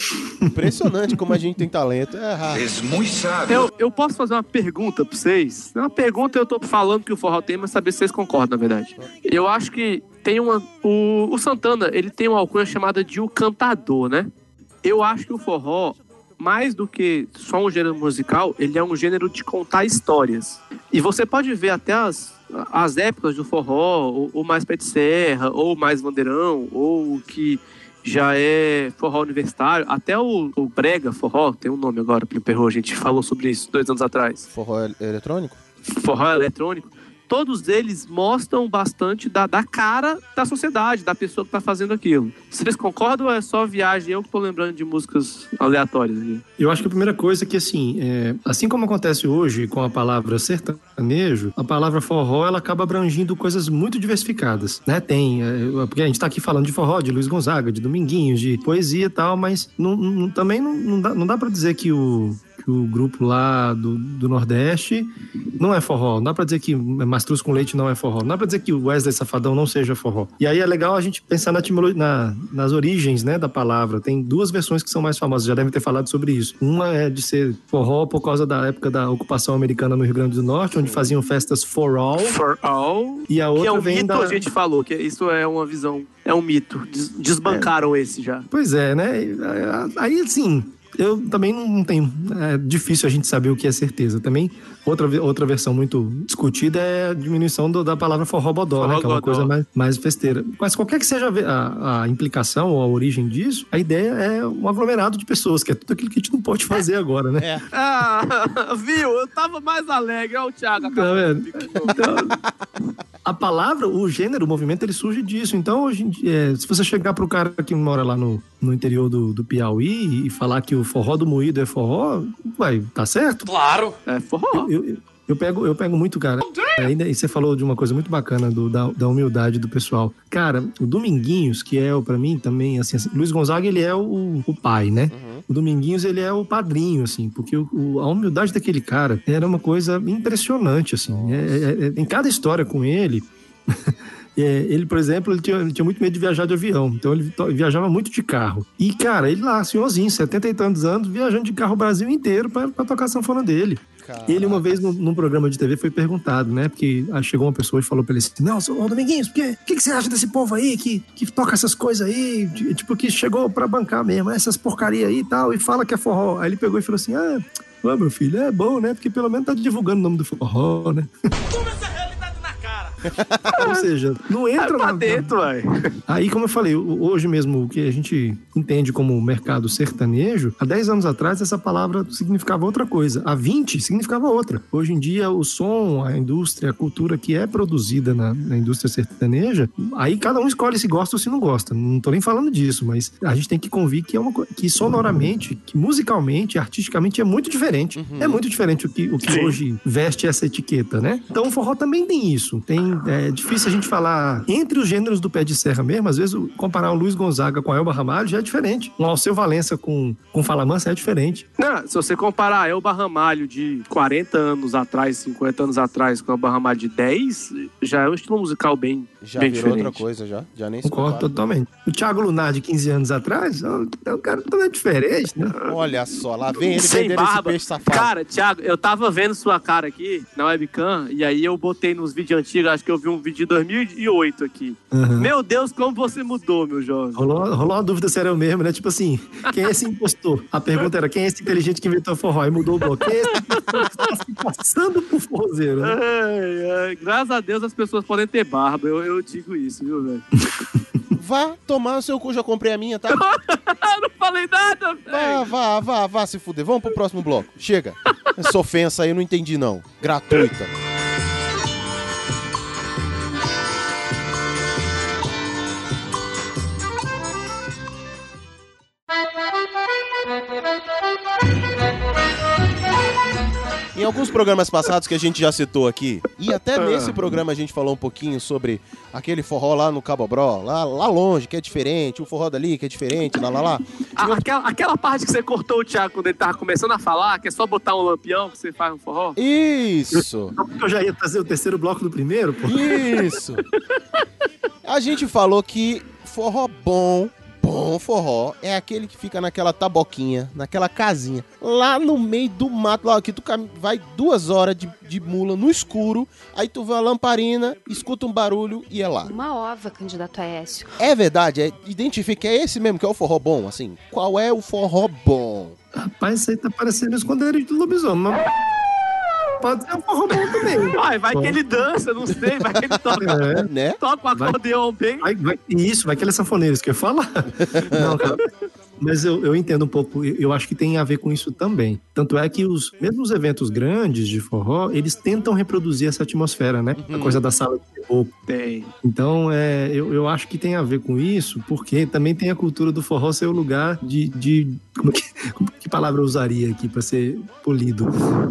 Impressionante como a gente tem talento. É raro. muito sábio. Eu, eu posso fazer uma pergunta pra vocês? É uma pergunta, eu tô falando que o forró tem, mas saber se vocês concordam, na verdade. Eu acho que tem uma. O, o Santana, ele tem uma alcunha chamada de o cantador, né? Eu acho que o forró, mais do que só um gênero musical, ele é um gênero de contar histórias. E você pode ver até as, as épocas do forró, ou, ou mais pé de serra, ou mais bandeirão, ou o que já é forró universitário, até o, o brega forró, tem um nome agora, Plio Perro, a gente falou sobre isso dois anos atrás. Forró el- eletrônico? Forró eletrônico. Todos eles mostram bastante da, da cara da sociedade, da pessoa que tá fazendo aquilo. Vocês concordam ou é só viagem? Eu que tô lembrando de músicas aleatórias aqui. Eu acho que a primeira coisa é que, assim, é, assim como acontece hoje com a palavra sertanejo, a palavra forró ela acaba abrangindo coisas muito diversificadas, né? Tem, é, porque a gente tá aqui falando de forró, de Luiz Gonzaga, de Dominguinhos, de poesia e tal, mas não- não- também não, não dá, não dá para dizer que o, que o grupo lá do, do Nordeste não é forró. Não dá pra dizer que Mastruz com Leite não é forró. Não dá pra dizer que Wesley Safadão não seja forró. E aí é legal a gente pensar na na- nas origens né, da palavra. Tem duas versões que são mais famosas, já devem ter falado sobre isso. Uma é de ser forró por causa da época da ocupação americana no Rio Grande do Norte, onde faziam festas for all. For all. E a que outra é um vem mito, da... a gente falou, que isso é uma visão, é um mito. Des- desbancaram esse já. Pois é, né? Aí, assim, eu também não tenho. É difícil a gente saber o que é certeza. Também, outra, outra versão muito discutida é a diminuição do- da palavra forrobodó, né? Que é uma Forrobodó. coisa mais, mais festeira. Mas qualquer que seja a- a implicação ou a origem disso, a ideia é um aglomerado de pessoas, que é tudo aquilo que a gente não pode fazer agora, né? É. Ah, viu? Eu tava mais alegre. Olha o Thiago. Tá vendo? Então, a palavra, o gênero, o movimento, ele surge disso. Então, hoje em dia, é, se você chegar pro cara que mora lá no, no interior do, do Piauí e falar que o forró do moído é forró, vai, tá certo? Claro. É forró. Eu, eu, eu pego, eu pego muito, cara. Ainda, e você falou de uma coisa muito bacana do, da, da humildade do pessoal. Cara, o Dominguinhos, que é, para mim, também, assim, assim, Luiz Gonzaga, ele é o, o pai, né? O Dominguinhos, ele é o padrinho, assim, porque o, a humildade daquele cara era uma coisa impressionante, assim. É, é- é- em cada história com ele, é, ele, por exemplo, ele tinha, ele tinha muito medo de viajar de avião, então ele viajava muito de carro. E, cara, ele lá, senhorzinho, 70 e tantos anos, viajando de carro o Brasil inteiro pra tocar a sanfona dele. Ele, uma vez, num, num programa de TV, foi perguntado, né? Porque ah, chegou uma pessoa e falou pra ele assim: Não, ô Dominguinhos, o que, que, que você acha desse povo aí que, que toca essas coisas aí? Tipo, que chegou pra bancar mesmo, essas porcaria aí e tal, e fala que é forró. Aí ele pegou e falou assim: Ah, meu filho, é bom, né? Porque pelo menos tá divulgando o nome do forró, né? Ou seja, não entra na, dentro. Aí, como eu falei, hoje mesmo o que a gente entende como mercado sertanejo, há 10 anos atrás essa palavra significava outra coisa. Há 20 significava outra. Hoje em dia, o som, a indústria, a cultura que é produzida na, na indústria sertaneja, aí cada um escolhe se gosta ou se não gosta. Não tô nem falando disso, mas a gente tem que convir que é uma que sonoramente, que musicalmente, artisticamente é muito diferente. É muito diferente o que, o que hoje veste essa etiqueta, né? Então o forró também tem isso. Tem assim, é difícil a gente falar entre os gêneros do pé de serra mesmo. Às vezes, o- comparar o Luiz Gonzaga com a Elba Ramalho já é diferente. Um Alceu Valença com, com Fala Mansa é diferente. Não, se você comparar Elba Ramalho de 40 anos atrás, 50 anos atrás com a Elba Ramalho de 10, já é um estilo musical bem, Já bem virou diferente. outra coisa, já. Já nem se Concordo compara. totalmente. O Thiago Lunar, de 15 anos atrás, é um cara totalmente diferente, né? Olha só, lá vem ele Sem vendendo esse barba. peixe safado. Cara, Thiago, eu tava vendo sua cara aqui na webcam e aí eu botei nos vídeos antigos, acho que eu vi um vídeo de 2008 aqui. Uhum. Meu Deus, como você mudou, meu jovem. Rolou, rolou uma dúvida se era eu mesmo, né? Tipo assim, quem é esse impostor? A pergunta era, quem é esse inteligente que inventou forró? Aí mudou o bloco. Quem é esse impostor que está se passando por forrozeiro? Né? Ai, ai, graças a Deus as pessoas podem ter barba, eu, eu digo isso, viu, velho? Vá tomar o seu cu, já comprei a minha, tá? não falei nada, Vá, vá, vá, vá se fuder. Vamos pro próximo bloco. Chega. Essa ofensa aí eu não entendi, não. Gratuita. Em alguns programas passados que a gente já citou aqui, e até nesse programa a gente falou um pouquinho sobre aquele forró lá no Cabo Bró, lá, lá longe, que é diferente, o forró dali, que é diferente, lá, lá, lá. A- aquela, aquela parte que você cortou o Thiago quando ele tava começando a falar, que é só botar um lampião que você faz um forró. Isso! Eu já ia trazer o terceiro bloco do primeiro, pô. Isso! A gente falou que forró bom, bom forró, é aquele que fica naquela taboquinha, naquela casinha, lá no meio do mato, lá que tu vai duas horas de, de mula no escuro, aí tu vê uma lamparina, escuta um barulho e é lá. Uma ova, candidato Aécio. É verdade, é, identifica, é esse mesmo que é o forró bom, assim. Qual é o forró bom? Rapaz, isso aí tá parecendo esconderijo do lobisomem. Mas... Pode ser um forró bom também. Vai, vai que ele dança, não sei, vai que ele toca. É. Né? Toca o acordeão bem. Vai, vai, isso, vai que ele é sanfoneiro, isso que eu ia falar. Não, cara. Mas eu, eu entendo um pouco, eu acho que tem a ver com isso também. Tanto é que os mesmos eventos grandes de forró, eles tentam reproduzir essa atmosfera, né? A coisa da sala de terror. Tem. Então, é, eu, eu acho que tem a ver com isso, porque também tem a cultura do forró ser o lugar de. de como que, como que palavra eu usaria aqui pra ser polido?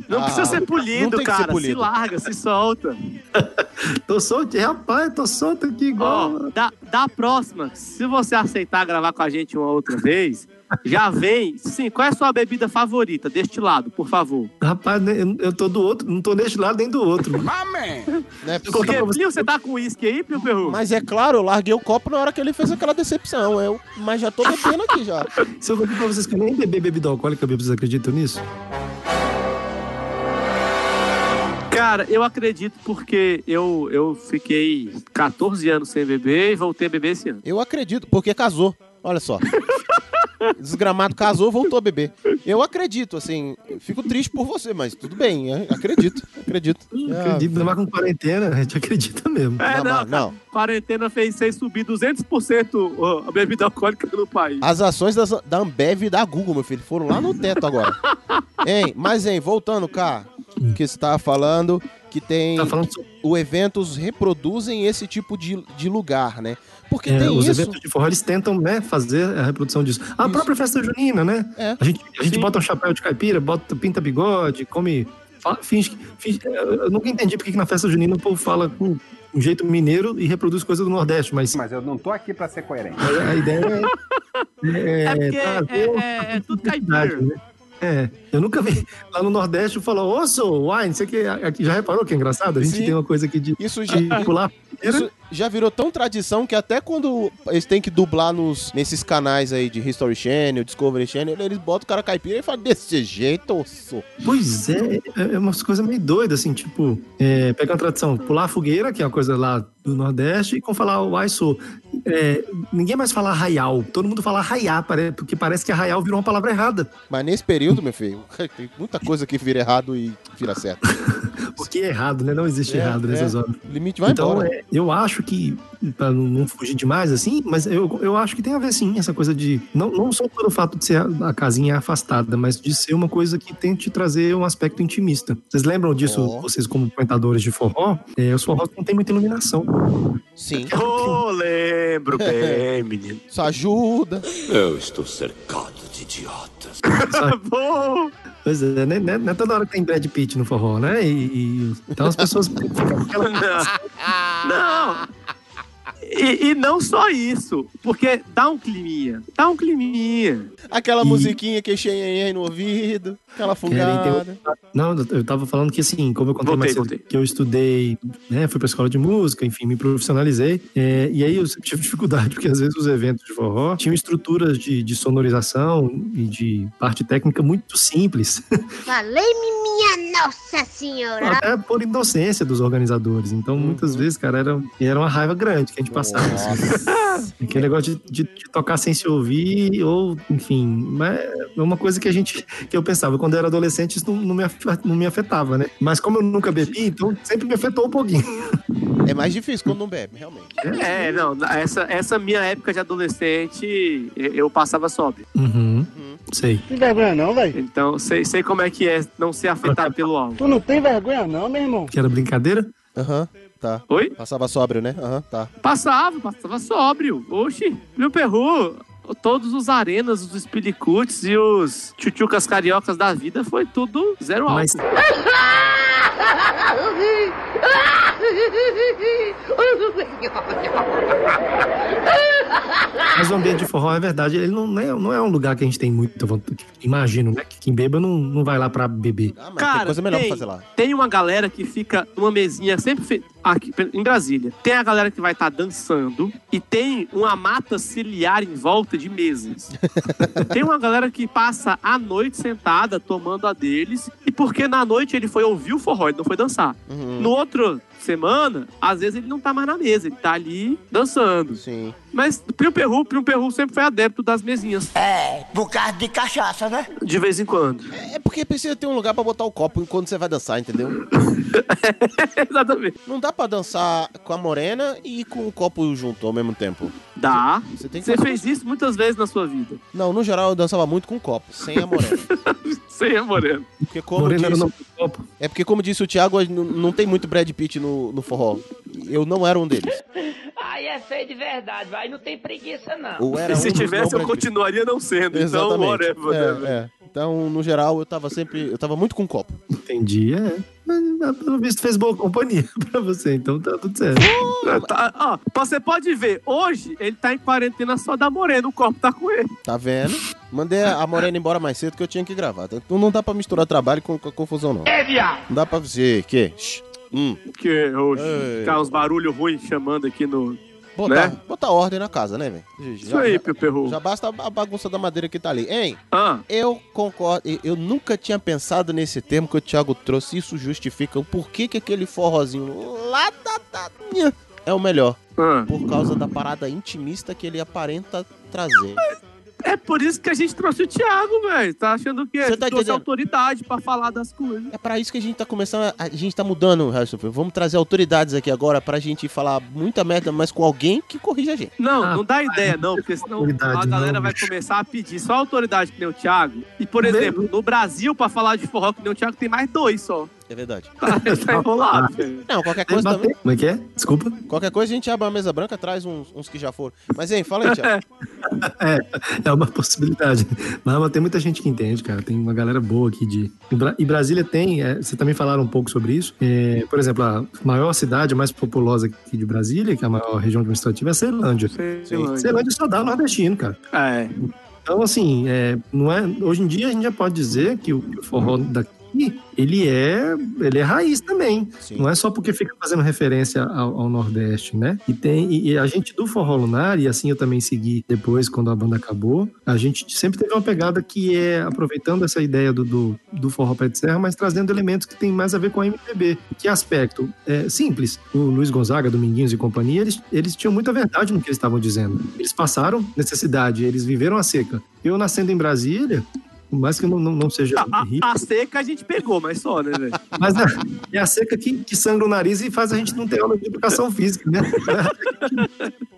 Não Ah, precisa ser polido, cara. Se polido. larga, se solta. Tô solto, rapaz, tô solto aqui igual. Ó, da, da próxima, se você aceitar gravar com a gente uma outra vez, já vem. Sim, qual é a sua bebida favorita deste lado, por favor? Rapaz, eu, tô do outro, não tô deste lado nem do outro. Né? Porque, Plio, você tá com uísque aí, Plio Perru? Mas é claro, eu larguei o copo na hora que ele fez aquela decepção. Eu, mas já tô bebendo aqui já. Se eu contar pra vocês que eu nem bebi bebida alcoólica, vocês acreditam nisso? Cara, eu acredito porque eu, eu fiquei 14 anos sem beber e voltei a beber esse ano. Eu acredito, porque casou. Olha só. Desgramado casou, voltou a beber. Eu acredito, assim. Fico triste por você, mas tudo bem. Acredito, acredito. Acredito, ainda mais com quarentena, a gente acredita mesmo. É, Não, não, não. Quarentena fez vocês subir 200% ó, a bebida alcoólica no país. As ações das- da Ambev e da Google, meu filho, foram lá no teto agora. hein, mas, hein, voltando, cá, que você tava falando que tem. Tá falando sobre O eventos reproduzem esse tipo de, de lugar, né? Porque é, tem os isso. eventos de forró, eles tentam né, fazer a reprodução disso. A própria festa junina, né? É. A gente, a gente Sim. bota um chapéu de caipira, bota, pinta bigode, come. Finge, que- finge, eu nunca entendi porque que na festa junina o povo fala com um jeito mineiro e reproduz coisa do Nordeste, mas Mas eu não tô aqui pra ser coerente. a ideia é. É porque trazer é, é- é tudo caipira. né? É, eu nunca vi lá no Nordeste falar, ô, sou wine, você que aqui já reparou que é engraçado? A gente Sim. tem uma coisa aqui de, Isso já, de pular. isso já virou tão tradição que até quando eles têm que dublar nos, nesses canais aí de History Channel, Discovery Channel, eles botam o cara caipira e falam desse jeito, osso. Pois é, é é umas coisas meio doidas, assim, tipo, é, pegar uma tradição, pular a fogueira, que é uma coisa lá do Nordeste, e com falar o ai sou. É, ninguém mais fala arraial, todo mundo fala pare- porque parece que arraial virou uma palavra errada. Mas nesse período, meu filho, tem muita coisa que vira errado e vira certo. Porque é errado, né? Não existe É, errado nessas é. horas. O limite vai então, embora. é, eu acho que, pra não não fugir demais, assim, mas eu, eu acho que tem a ver, sim, essa coisa de. Não, não só pelo fato de ser a, a casinha afastada, mas de ser uma coisa que tente trazer um aspecto intimista. Vocês lembram disso, Ó. vocês, como comentadores de forró? É, os forrós não tem muita iluminação. Sim, Ô, lembro bem, menino. isso ajuda. Eu estou cercado de idiotas. Bom, Pois é, né, né, não é toda hora que tem Brad Pitt no forró, né? E, e- então as pessoas ficam com aquela Não. E, e não só isso, porque dá um climinha, dá um climinha. Aquela musiquinha que cheia no ouvido, aquela fungada. Não, eu tava falando que assim, como eu contei Voltei, mais cedo, voltei. que eu estudei, né, fui pra escola de música, enfim, me profissionalizei, é, e aí eu sempre tive dificuldade, porque às vezes os eventos de forró tinham estruturas de, de sonorização e de parte técnica muito simples, Falei-me, minha Nossa Senhora. até por inocência dos organizadores, então muitas vezes, cara, era, era uma raiva grande que a gente passava. assim. Aquele negócio de, de- de tocar sem se ouvir, ou, enfim, mas é uma coisa que a gente, que eu pensava, quando eu era adolescente, isso não, não me, não me afetava, né? Mas como eu nunca bebi, então sempre me afetou um pouquinho. É mais difícil quando não bebe, realmente. É, não, essa, essa minha época de adolescente, eu passava sóbrio. Uhum. Sei. Tem vergonha não, velho? Então, sei, sei como é que é não ser afetado pelo álcool. Tu não tem vergonha não, meu irmão? Que era brincadeira? Aham, tá. Oi? Passava sóbrio, né? Aham, tá. Passava, passava sóbrio. Oxi, meu perru, todos os arenas, os espilicutes e os tchutchucas cariocas da vida foi tudo zero álcool. Mas- Mas o ambiente de forró é verdade, ele não é, não é um lugar que a gente tem muita vontade. Imagino, né? Que quem beba não, não vai lá pra beber. Ah, mas Cara, tem coisa melhor tem, pra fazer lá. tem uma galera que fica numa mesinha sempre fe... aqui em Brasília. Tem a galera que vai estar dançando e tem uma mata ciliar em volta de mesas. tem uma galera que passa a noite sentada tomando a deles e porque na noite ele foi ouvir o forró, ele não foi dançar. Uhum. No outro semana, às vezes ele não tá mais na mesa, ele tá ali dançando. Sim. Mas Primo Perru, Primo Perru sempre foi adepto das mesinhas, É, por causa de cachaça, né? de vez em quando. É porque precisa ter um lugar pra botar o copo enquanto você vai dançar, entendeu? Exatamente. Não dá pra dançar com a morena e com o copo junto ao mesmo tempo. Dá. Você tem que Você fez isso muitas vezes na sua vida. Não, no geral eu dançava muito com copo, sem a morena. Sem a morena. Porque como Morena disse, copo. é porque como disse o Thiago, não, não tem muito Brad Pitt no, no forró. Eu não era um deles. Aí é feio de verdade, vai, não tem preguiça não. Ou era E se um tivesse, eu continuaria não sendo. Então, Exatamente. whatever. É, é. Então, no geral, eu tava sempre. Eu tava muito com copo. Entendi, é. Mas, pelo visto fez boa companhia pra você, então tá tudo certo. Tá, ó, você pode ver, hoje ele tá em quarentena só da morena, o corpo tá com ele. Tá vendo? Mandei a Morena embora mais cedo que eu tinha que gravar. Então não dá pra misturar trabalho com, com confusão, não. É, viado! Não dá pra você. Que? Hum. Que hoje Ei. ficar uns barulhos ruins chamando aqui no. Botar, Né? botar ordem na casa, né, velho? Isso aí, Pio Perru. Já basta a bagunça da madeira que tá ali. Hein? Ah, Eu concordo. eu- Eu nunca tinha pensado nesse termo que o Thiago trouxe. Isso justifica o porquê que aquele forrozinho lá da Daninha é o melhor. ah. Por causa da parada intimista que ele aparenta trazer. É por isso que a gente trouxe o Thiago, velho. Tá achando que Você tá trouxe entendendo? autoridade pra falar das coisas. É pra isso que a gente tá começando. A, a gente tá mudando, Christopher. Vamos trazer autoridades aqui agora pra gente falar muita merda, mas com alguém que corrija a gente. Não, Ah, não dá ideia, não, porque senão a galera não, vai bicho. começar a pedir só autoridade que nem o Thiago. E, por Mesmo? exemplo, no Brasil, pra falar de forró que nem o Thiago, tem mais dois só. É verdade. Tá, tá enrolado. Não, qualquer coisa também. Como é que é? Desculpa. Qualquer coisa a gente abre uma mesa branca, traz uns, uns que já foram. Mas, hein, fala aí, Thiago. É, é uma possibilidade. Mas, mas tem muita gente que entende, cara. Tem uma galera boa aqui de. E Bra- Brasília tem, é, você também falaram um pouco sobre isso. É, por exemplo, a maior cidade, a mais populosa aqui de Brasília, que é a maior região administrativa, é Ceilândia. Sim. Ceilândia só dá nordestino, cara. É. Então, assim, é, não é, hoje em dia a gente já pode dizer que o, que o daqui, ele é, ele é raiz também. Sim. Não é só porque fica fazendo referência ao, ao Nordeste, né? E tem e, e a gente do Forró Lunar, e assim eu também segui depois, quando a banda acabou, a gente sempre teve uma pegada que é aproveitando essa ideia do, do, do Forró Pé de Serra, mas trazendo elementos que tem mais a ver com a MPB. Que aspecto? É simples. O Luiz Gonzaga, Dominguinhos e companhia, eles, eles tinham muita verdade no que eles estavam dizendo. Eles passaram necessidade, eles viveram a seca. Eu nascendo em Brasília, por mais que não, não, não seja rico, A, a seca a gente pegou, mas só, né, velho? mas é, é a seca que, que sangra o nariz e faz a gente não ter aula de educação física, né?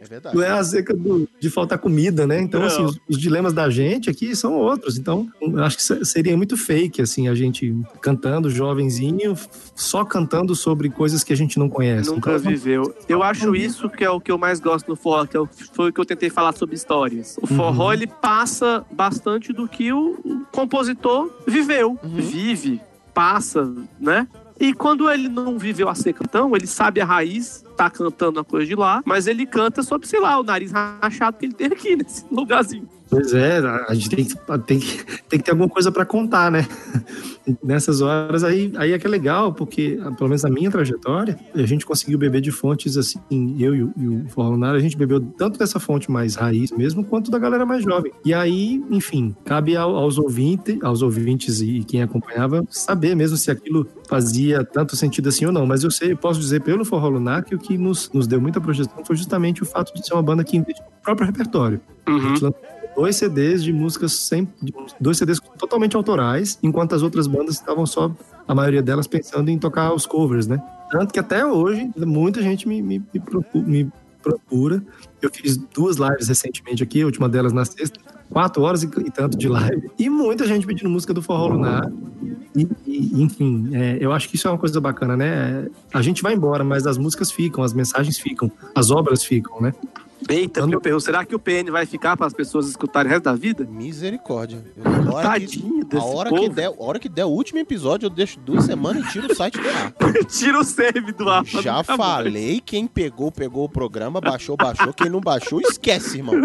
É verdade. Não é a seca do- de faltar comida, né? Então, Não. assim, os, os dilemas da gente aqui são outros. Então, eu acho que se- seria muito fake, assim, a gente cantando, jovenzinho, só cantando sobre coisas que a gente não conhece. Nunca Então, viveu. Eu acho isso que é o que eu mais gosto no forró, que é o- foi o que eu tentei falar sobre histórias. O forró, Uhum. ele passa bastante do que o compositor viveu, Uhum. vive, passa, né? E quando ele não viveu a ser cantão, ele sabe a raiz, tá cantando a coisa de lá, mas ele canta sobre, sei lá, o nariz rachado que ele tem aqui nesse lugarzinho. Pois é, a gente tem que, tem que, tem que ter alguma coisa para contar, né? Nessas horas aí, aí é que é legal, porque, ah, pelo menos na minha trajetória, a gente conseguiu beber de fontes assim, eu e o, e o a gente bebeu tanto dessa fonte mais raiz mesmo, quanto da galera mais jovem. E aí, enfim, cabe ao- aos, ouvinte, aos ouvintes e quem acompanhava saber mesmo se aquilo fazia tanto sentido assim ou não. Mas eu sei, eu posso dizer pelo Forró Lunar que o que nos, nos deu muita projeção foi justamente o fato de ser uma banda que investiu no próprio repertório. A gente lançou dois CDs de músicas sem, dois CDs totalmente autorais, enquanto as outras bandas estavam só a maioria delas pensando em tocar os covers, né? Tanto que até hoje muita gente me, me, me procu- me procura. Eu fiz duas lives recentemente aqui, a última delas na sexta, quatro horas e, e tanto de live, e muita gente pedindo música do Forró Lunar. E, e, enfim, é, eu acho que isso é uma coisa bacana, né? A gente vai embora, mas as músicas ficam, as mensagens ficam, as obras ficam, né? Eita, meu perro, será que o PN vai ficar para as pessoas escutarem o resto da vida? Misericórdia. Eu- a hora Tadinho que, a hora que, der, a hora que der o último episódio, eu deixo duas semanas e tiro o site do ar. Tira o save do ar. Já mais. falei, quem pegou, pegou o programa, baixou, baixou. Quem não baixou, esquece, irmão.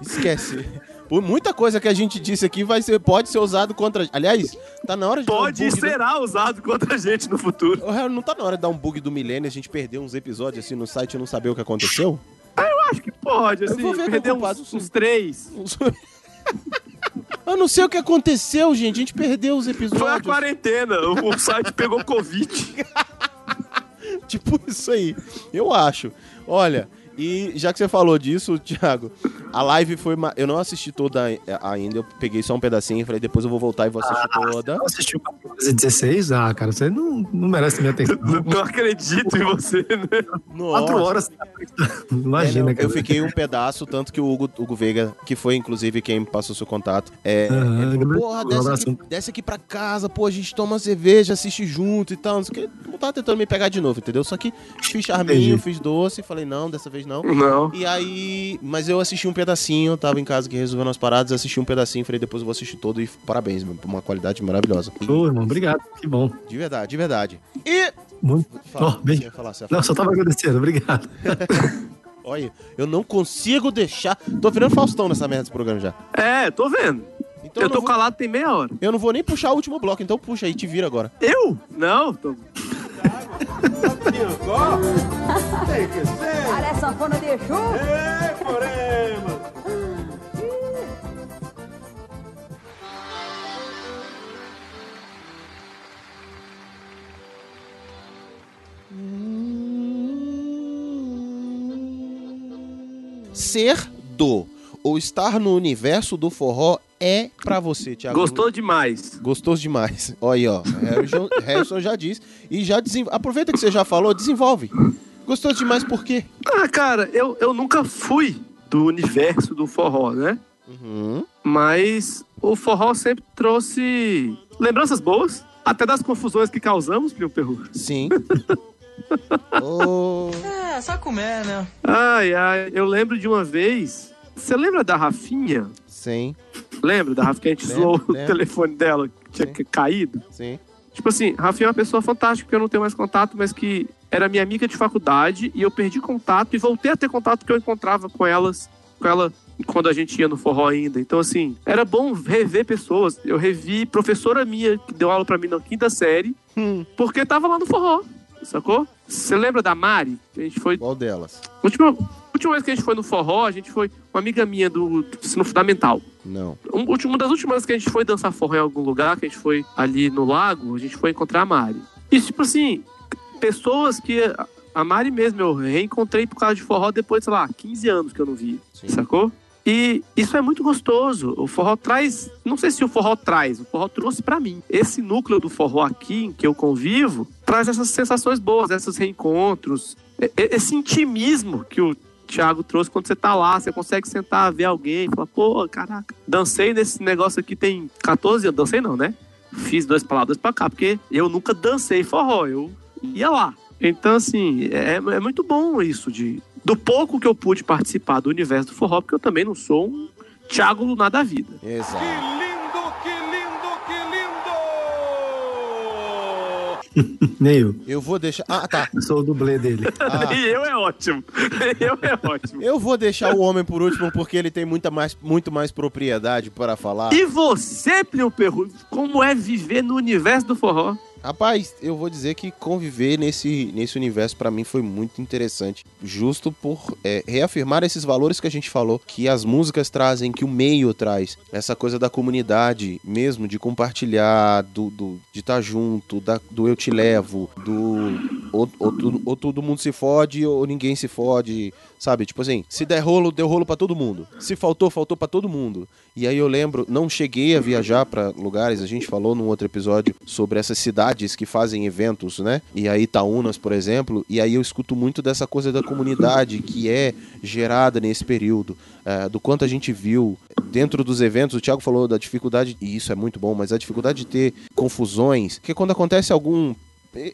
Esquece. Por muita coisa que a gente disse aqui vai ser, pode ser usado contra. Aliás, tá na hora de. dar um Pode e bug do- será usado contra a gente no futuro. Não tá na hora de dar um bug do milênio, a gente perder uns episódios assim no site e não saber o que aconteceu? Acho que pode, assim, perder culpado, uns, uns três. Eu não sei o que aconteceu, gente. A gente perdeu os episódios. Foi a quarentena, o, o site pegou Covid. Tipo isso aí. Eu acho. Olha, e já que você falou disso, Thiago, a live foi. ma- Eu não assisti toda ai- ainda, eu peguei só um pedacinho e falei, depois eu vou voltar e vou assistir toda. Não assistiu 16? Ah, cara, você não, não merece minha atenção. Não acredito em você, né? Quatro horas. Imagina, É, não, cara. Eu fiquei um pedaço, tanto que o Hugo, Hugo Veiga, que foi inclusive quem me passou seu contato, é, ele falou, porra, desce aqui, desce aqui pra casa, pô, a gente toma uma cerveja, assiste junto e tal, não sei o que. Eu tava tentando me pegar de novo, entendeu? Só que fiz charminho, Entendi. fiz doce, falei, não, dessa vez não. Não. E aí, mas eu assisti um pedacinho, tava em casa que resolvendo as paradas, assisti um pedacinho, falei, depois eu vou assistir todo e parabéns, meu, por uma qualidade maravilhosa. Ô, irmão, obrigado. Que bom. De verdade, de verdade. E... Muito. Fala, Ó, bem- falar, ia Não, falar. só tava agradecendo, obrigado. Olha, eu não consigo deixar... Tô virando Faustão nessa merda desse programa já. É, tô vendo. Então eu não tô vou- calado tem meia hora. Eu não vou nem puxar o último bloco, então puxa aí, te vira agora. Eu? Não, tô... Tem que ser. A sanfona de Exu. Ei, Morema. Ser do ou estar no universo do forró é pra você, Thiago. Gostou demais. Gostoso demais. Olha aí, ó. Harrison, Harrison já diz. E já desenvolve. Aproveita que você já falou, desenvolve. Gostoso demais por quê? Ah, cara, eu, eu nunca fui do universo do forró, né? Uhum. Mas o forró sempre trouxe lembranças boas, até das confusões que causamos, meu perro. Sim. oh. É, só comer, né? Ai, ai, eu lembro de uma vez. Você lembra da Rafinha? Sim. Lembra da Rafinha que a gente zoou o telefone dela que tinha ca- caído? Sim. Tipo assim, Rafinha é uma pessoa fantástica que eu não tenho mais contato, mas que era minha amiga de faculdade e eu perdi contato e voltei a ter contato porque eu encontrava com elas, com ela quando a gente ia no forró ainda. Então assim, era bom rever pessoas. Eu revi professora minha que deu aula pra mim na quinta série, porque tava lá no forró, sacou? Você lembra da Mari? A gente foi Qual delas? última última vez que a gente foi no forró, a gente foi uma amiga minha do, do ensino fundamental. Não. Um, uma das últimas vezes que a gente foi dançar forró em algum lugar, que a gente foi ali no lago, a gente foi encontrar a Mari. E, tipo assim, pessoas que. a- Mari mesmo eu reencontrei por causa de forró depois, sei lá, 15 anos que eu não vi. Sacou? E isso é muito gostoso. O forró traz. Não sei se o forró traz, o forró trouxe pra mim. Esse núcleo do forró aqui em que eu convivo traz essas sensações boas, esses reencontros, esse intimismo que o Thiago trouxe, quando você tá lá, você consegue sentar, ver alguém, falar, pô, caraca, dancei nesse negócio aqui tem 14 anos, dancei não, né? Fiz dois pra lá, dois pra cá, porque eu nunca dancei forró, eu ia lá. Então, assim, é, é muito bom isso de do pouco que eu pude participar do universo do forró, porque eu também não sou um Thiago Lunar da vida. Exato. Nem eu. Eu vou deixar. Ah, tá. Eu sou o dublê dele. Ah. E eu é ótimo. Eu é ótimo. Eu vou deixar o homem por último porque ele tem muita mais, muito mais propriedade para falar. E você, Plio Perru, como é viver no universo do forró? Rapaz, eu vou dizer que conviver nesse, nesse universo para mim foi muito interessante. Justo por é, reafirmar esses valores que a gente falou, que as músicas trazem, que o meio traz. Essa coisa da comunidade mesmo, de compartilhar, do, do de estar junto, da, do eu te levo, do ou, ou, ou todo mundo se fode ou ninguém se fode, sabe? Tipo assim, se der rolo, deu rolo para todo mundo. Se faltou, faltou para todo mundo. E aí eu lembro, não cheguei a viajar para lugares, a gente falou num outro episódio sobre essas cidades que fazem eventos, né? E aí Itaúnas, por exemplo, e aí eu escuto muito dessa coisa da comunidade que é gerada nesse período, é, do quanto a gente viu dentro dos eventos. O Thiago falou da dificuldade, e isso é muito bom, mas a dificuldade de ter confusões, que quando acontece algum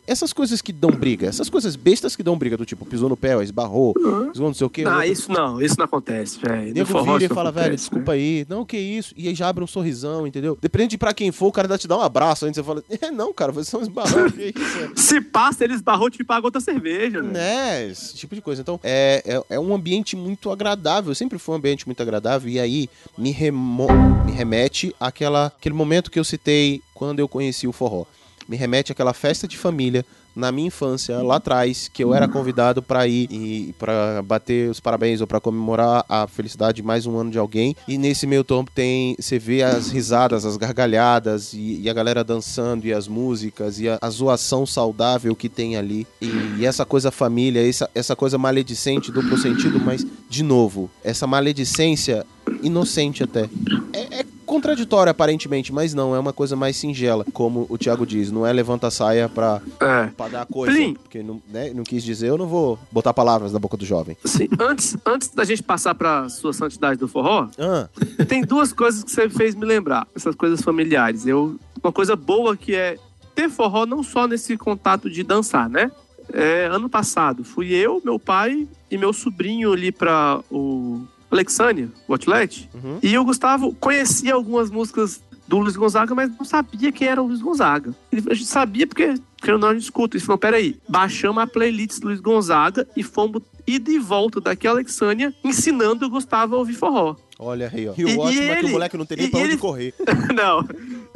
essas coisas que dão briga, essas coisas bestas que dão briga, do tipo, pisou no pé, esbarrou, esbarrou não sei o que. Ah, isso não, isso não acontece, velho. Nego vira e fala, velho, desculpa aí. Não, que isso? E aí já abre um sorrisão, entendeu? Depende de pra quem for, o cara dá te dar um abraço. Antes você fala, é, não, cara, você só esbarrou. que isso? Se passa, ele esbarrou, te paga outra cerveja, né? Né, esse tipo de coisa. Então, é, é, é um ambiente muito agradável, sempre foi um ambiente muito agradável, e aí me, remo me remete àquela, àquele momento que eu citei quando eu conheci o forró me remete àquela festa de família na minha infância, lá atrás, que eu era convidado para ir e para bater os parabéns ou para comemorar a felicidade de mais um ano de alguém. E nesse meio tempo tem, você vê as risadas, as gargalhadas e, e a galera dançando e as músicas e a, a zoação saudável que tem ali. E, e, essa coisa família, essa, essa coisa maledicente, duplo sentido, mas de novo, essa maledicência inocente até. É, é contraditório aparentemente, mas não, é uma coisa mais singela, como o Thiago diz, não é levanta a saia pra, é. pra dar coisa, Plim. porque não, né, não quis dizer, eu não vou botar palavras na boca do jovem. Sim, antes, antes da gente passar pra sua santidade do forró, Ah, tem duas coisas que você fez me lembrar, essas coisas familiares. Eu, uma coisa boa que é ter forró não só nesse contato de dançar, né? É, ano passado, fui eu, meu pai e meu sobrinho ali pra o Alexânia, o Outlet. Uhum. E o Gustavo conhecia algumas músicas do Luiz Gonzaga, mas não sabia quem era o Luiz Gonzaga. Ele, a gente sabia porque, querendo ou não, a gente escuta. Ele falou, peraí, baixamos a playlist do Luiz Gonzaga e fomos ida e volta daqui a Alexânia ensinando o Gustavo a ouvir forró. olha aí, ó. E o E- e ótimo é que o ele- moleque não tem nem e pra onde ele- correr. não.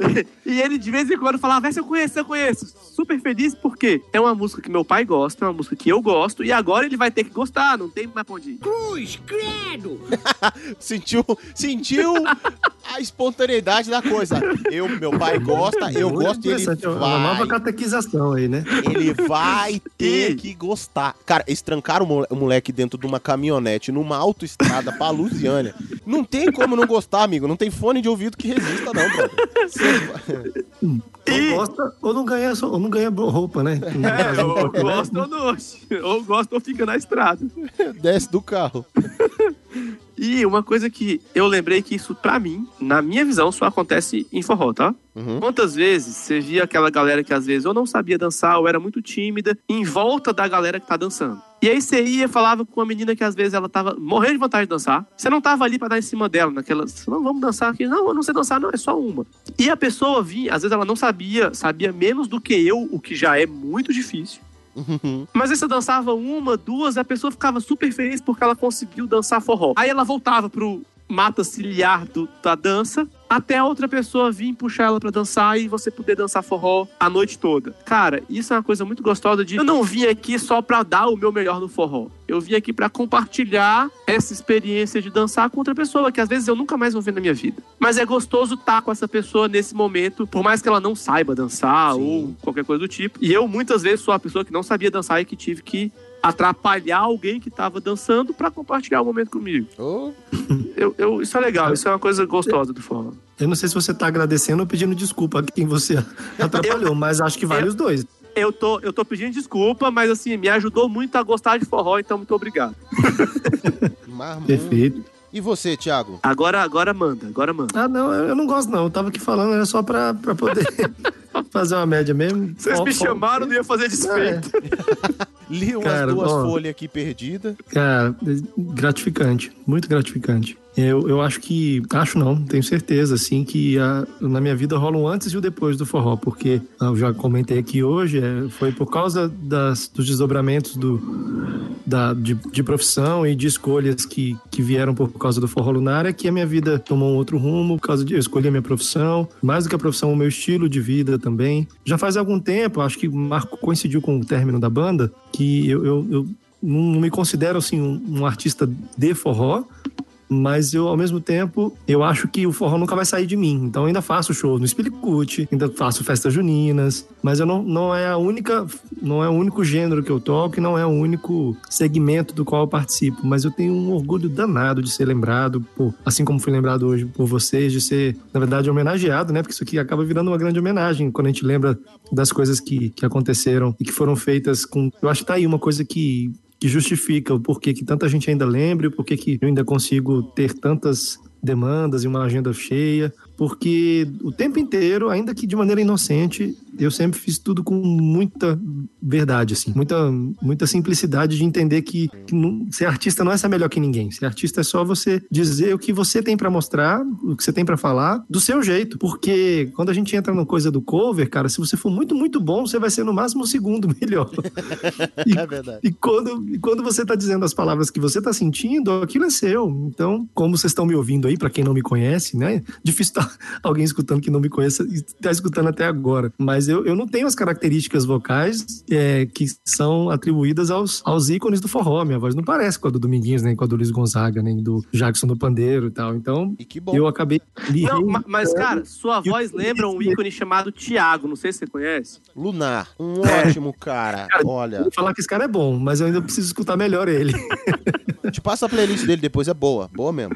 E ele de vez em quando falava, vai se eu conheço, eu conheço. Super feliz porque é uma música que meu pai gosta, é uma música que eu gosto, e agora ele vai ter que gostar, não tem mais pra onde ir. Cruz, credo! sentiu, sentiu a espontaneidade da coisa. Eu, meu pai gosta, eu Muito gosto e ele interessante, é Uma nova vai. catequização aí, né? Ele vai ter que gostar. Cara, eles trancaram o mole- o moleque dentro de uma caminhonete, numa autoestrada pra Lusiânia. Não tem como não gostar, amigo. Não tem fone de ouvido que resista, não, brother. Você- Ou gosta ou não ganha, ou não ganha roupa, né? É, ou gosta ou não. Ou gosta ou fica na estrada. Desce do carro. E uma coisa que eu lembrei que isso, pra mim, na minha visão, só acontece em forró, tá? Uhum. Quantas vezes você via aquela galera que às vezes ou não sabia dançar ou era muito tímida em volta da galera que tá dançando. E aí você ia e falava com uma menina que às vezes ela tava morrendo de vontade de dançar. Você não tava ali pra dar em cima dela, naquela. Não, vamos dançar aqui. Não, eu não sei dançar, não, é só uma. E a pessoa vinha, às vezes ela não sabia, sabia menos do que eu, o que já é muito difícil. Mas aí você dançava uma, duas, a pessoa ficava super feliz porque ela conseguiu dançar forró. Aí ela voltava pro mata ciliar do- da dança, até a outra pessoa vir puxar ela pra dançar e você poder dançar forró a noite toda. Cara, isso é uma coisa muito gostosa de. Eu não vim aqui só pra dar o meu melhor no forró. Eu vim aqui pra compartilhar essa experiência de dançar com outra pessoa, que às vezes eu nunca mais vou ver na minha vida. Mas é gostoso estar com essa pessoa nesse momento, por mais que ela não saiba dançar ou qualquer coisa do tipo. E eu muitas vezes sou a pessoa que não sabia dançar e que tive que atrapalhar alguém que tava dançando pra compartilhar o momento comigo. Oh. Eu, eu- isso é legal, isso é uma coisa gostosa do forró. Eu não sei se você tá agradecendo ou pedindo desculpa a quem você atrapalhou, mas acho que vale os dois. Eu tô, eu tô pedindo desculpa, mas assim, me ajudou muito a gostar de forró, então muito obrigado. Perfeito. E você, Thiago? Agora, agora manda, agora manda. Ah, não, eu não gosto não. Eu tava aqui falando, era só pra, pra poder fazer uma média mesmo. Vocês me chamaram, não ia fazer despeito. Li umas Cara, duas ó. folhas aqui perdidas. Cara, gratificante, muito gratificante. Eu, eu acho que, acho não, tenho certeza, assim, que a- na minha vida rola um antes e o depois do forró, porque eu já comentei aqui hoje, é, foi por causa das, dos desdobramentos do, da, de, de profissão e de escolhas que, que vieram por causa do forró lunar, é que a minha vida tomou um outro rumo, por causa de eu escolhi a minha profissão, mais do que a profissão, o meu estilo de vida também. Já faz algum tempo, acho que marco coincidiu com o término da banda, que eu, eu, eu não me considero assim um, um artista de forró, mas eu, ao mesmo tempo, eu acho que o forró nunca vai sair de mim. Então, eu ainda faço shows no Spilicut, ainda faço festas juninas, mas eu não, não é a única, não é o único gênero que eu toco e não é o único segmento do qual eu participo. Mas eu tenho um orgulho danado de ser lembrado, por, assim como fui lembrado hoje por vocês, de ser, na verdade, homenageado, né? Porque isso aqui acaba virando uma grande homenagem quando a gente lembra das coisas que, que aconteceram e que foram feitas com. Eu acho que tá aí uma coisa que que justifica o porquê que tanta gente ainda lembra, e o porquê que eu ainda consigo ter tantas demandas e uma agenda cheia, porque o tempo inteiro, ainda que de maneira inocente, eu sempre fiz tudo com muita verdade, assim, muita, muita simplicidade de entender que, que não- ser artista não é ser melhor que ninguém. Ser artista é só você dizer o que você tem pra mostrar, o que você tem pra falar, do seu jeito. Porque quando a gente entra na coisa do cover, cara, se você for muito, muito bom, você vai ser no máximo o segundo melhor. É verdade. E quando, e quando você tá dizendo as palavras que você tá sentindo, aquilo é seu. Então, como vocês estão me ouvindo aí, pra quem não me conhece, né? Difícil tá alguém escutando que não me conheça e tá escutando até agora. Mas eu, eu não tenho as características vocais é, que são atribuídas aos, aos ícones do forró. Minha voz não parece com a do Dominguinhos, nem com a do Luiz Gonzaga, nem do Jackson do Pandeiro e tal. Então, eu acabei Não, ma- mas, cara, sua voz lembra um ícone chamado Thiago, não sei se você conhece. Lunar, um É. ótimo cara. Olha, Vou falar que esse cara é bom, mas eu ainda preciso escutar melhor ele. te passa a playlist dele depois, é boa, boa mesmo.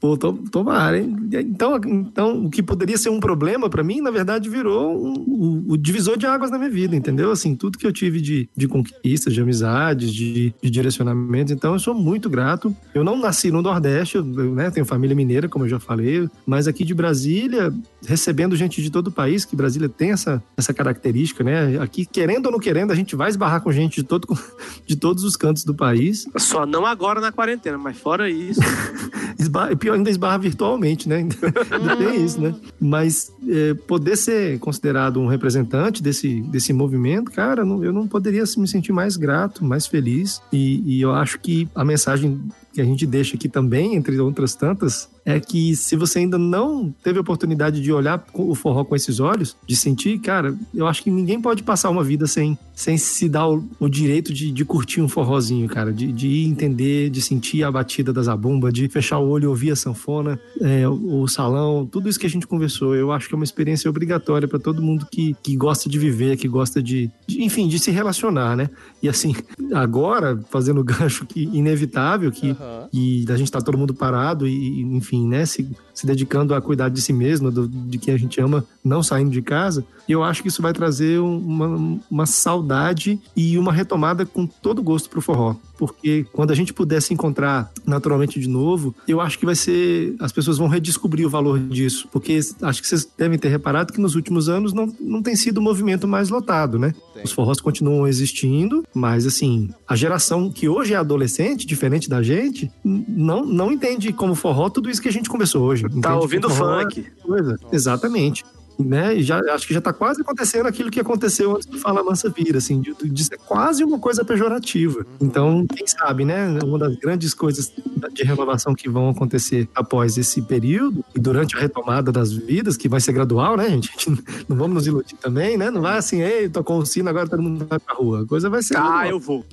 Pô, to- tomara, hein? Então, então, o que poderia ser um problema pra mim, na verdade, virou um- o, o divisor de águas na minha vida, entendeu? Assim, tudo que eu tive de, de conquistas, de amizades, de, de direcionamentos. Então, eu sou muito grato. Eu não nasci no Nordeste, eu, eu, né, tenho família mineira, como eu já falei, mas aqui de Brasília, recebendo gente de todo o país, que Brasília tem essa, essa característica, né? Aqui, querendo ou não querendo, a gente vai esbarrar com gente de, todo, de todos os cantos do país. Só não agora na quarentena, mas fora isso. Esbarra, pior ainda esbarra virtualmente, né? Ainda tem isso, né? Mas é, poder ser considerado um representante desse, desse movimento, cara, não- eu não poderia me sentir mais grato, mais feliz. E, e eu acho que a mensagem que a gente deixa aqui também, entre outras tantas, é que se você ainda não teve a oportunidade de olhar o forró com esses olhos, de sentir, cara, eu acho que ninguém pode passar uma vida sem, sem se dar o, o direito de, de curtir um forrozinho, cara, de, de entender, de sentir a batida da zabumba, de fechar o olho e ouvir a sanfona, é, o, o salão, tudo isso que a gente conversou. Eu acho que é uma experiência obrigatória para todo mundo que, que gosta de viver, que gosta de, de, enfim, de se relacionar, né? E assim, agora, fazendo o gancho que inevitável, que e a gente tá todo mundo parado e, enfim, né, se, se dedicando a cuidar de si mesmo, do- de quem a gente ama, não saindo de casa. E eu acho que isso vai trazer um- uma, uma saudade e uma retomada com todo gosto pro forró. Porque quando a gente puder se encontrar naturalmente de novo, eu acho que vai ser. As pessoas vão redescobrir o valor disso. Porque acho que vocês devem ter reparado que nos últimos anos não, não tem sido o movimento mais lotado, né? Os forrós continuam existindo, mas assim, a geração que hoje é adolescente, diferente da gente, não, não entende como forró tudo isso que a gente conversou hoje. Entende que ouvindo é funk. Coisa. Exatamente. Né? Já, acho que já tá quase acontecendo aquilo que aconteceu antes do Fala Mansa Vira, assim, de, de ser quase uma coisa pejorativa. Então, quem sabe, né? Uma das grandes coisas de renovação que vão acontecer após esse período e durante a retomada das vidas, que vai ser gradual, né, gente? Não vamos nos iludir também, né? Não vai assim, ei, tocou o sino, agora todo mundo vai pra rua. A coisa vai ser. Ah, eu vou.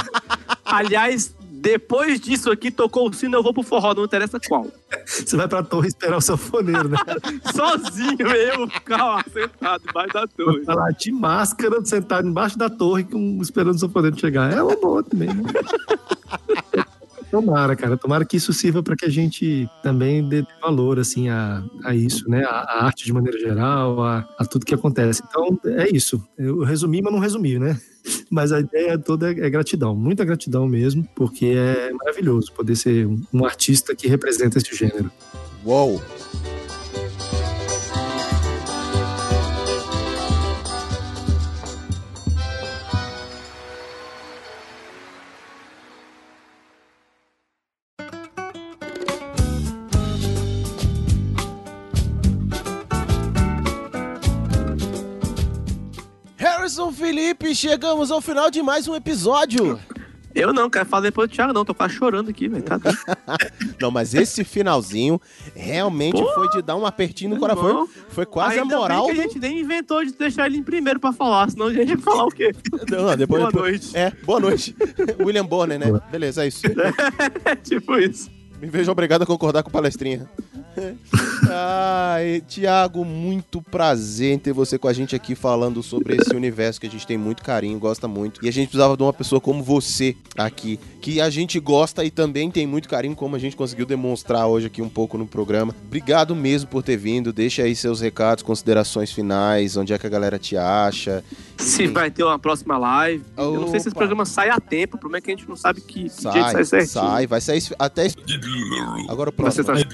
Aliás, depois disso aqui, tocou o sino, eu vou pro forró, não interessa qual. Você vai pra torre esperar o sanfoneiro, né? Sozinho eu lá sentado debaixo da torre. Vai lá de máscara, sentado embaixo da torre, esperando o sanfoneiro chegar. É uma boa também, né? Tomara, cara. Tomara que isso sirva para que a gente também dê valor, assim, a, a isso, né? A, a arte de maneira geral, a, a tudo que acontece. Então, é isso. Eu resumi, mas não resumi, né? Mas a ideia toda é gratidão, muita gratidão mesmo, porque é maravilhoso poder ser um, um artista que representa esse gênero. Uou! Felipe, chegamos ao final de mais um episódio. Eu não, quero falar depois do Thiago, não. Tô quase chorando aqui, velho. Tá. Não, mas esse finalzinho realmente Pô, foi de dar um apertinho no coração. bom. Foi quase Ainda a moral. bem que a gente nem inventou de deixar ele em primeiro pra falar, senão a gente ia falar o quê? Não, não, depois, Boa depois- noite. É, boa noite. William Bonner, né? Beleza, é isso. É tipo isso. Me vejo obrigado a concordar com o palestrinha. Ai, Tiago, muito prazer em ter você com a gente aqui falando sobre esse universo que a gente tem muito carinho, gosta muito. E a gente precisava de uma pessoa como você aqui, que a gente gosta e também tem muito carinho, como a gente conseguiu demonstrar hoje aqui um pouco no programa. Obrigado mesmo por ter vindo. Deixa aí seus recados, considerações finais, onde é que a galera te acha. Se vai ter uma próxima live. Eu não sei se esse Opa. programa sai a tempo, o problema é que a gente não sabe que, que dia que Sai, sai certinho. sai, vai sair até. Agora o próximo. Vai ser-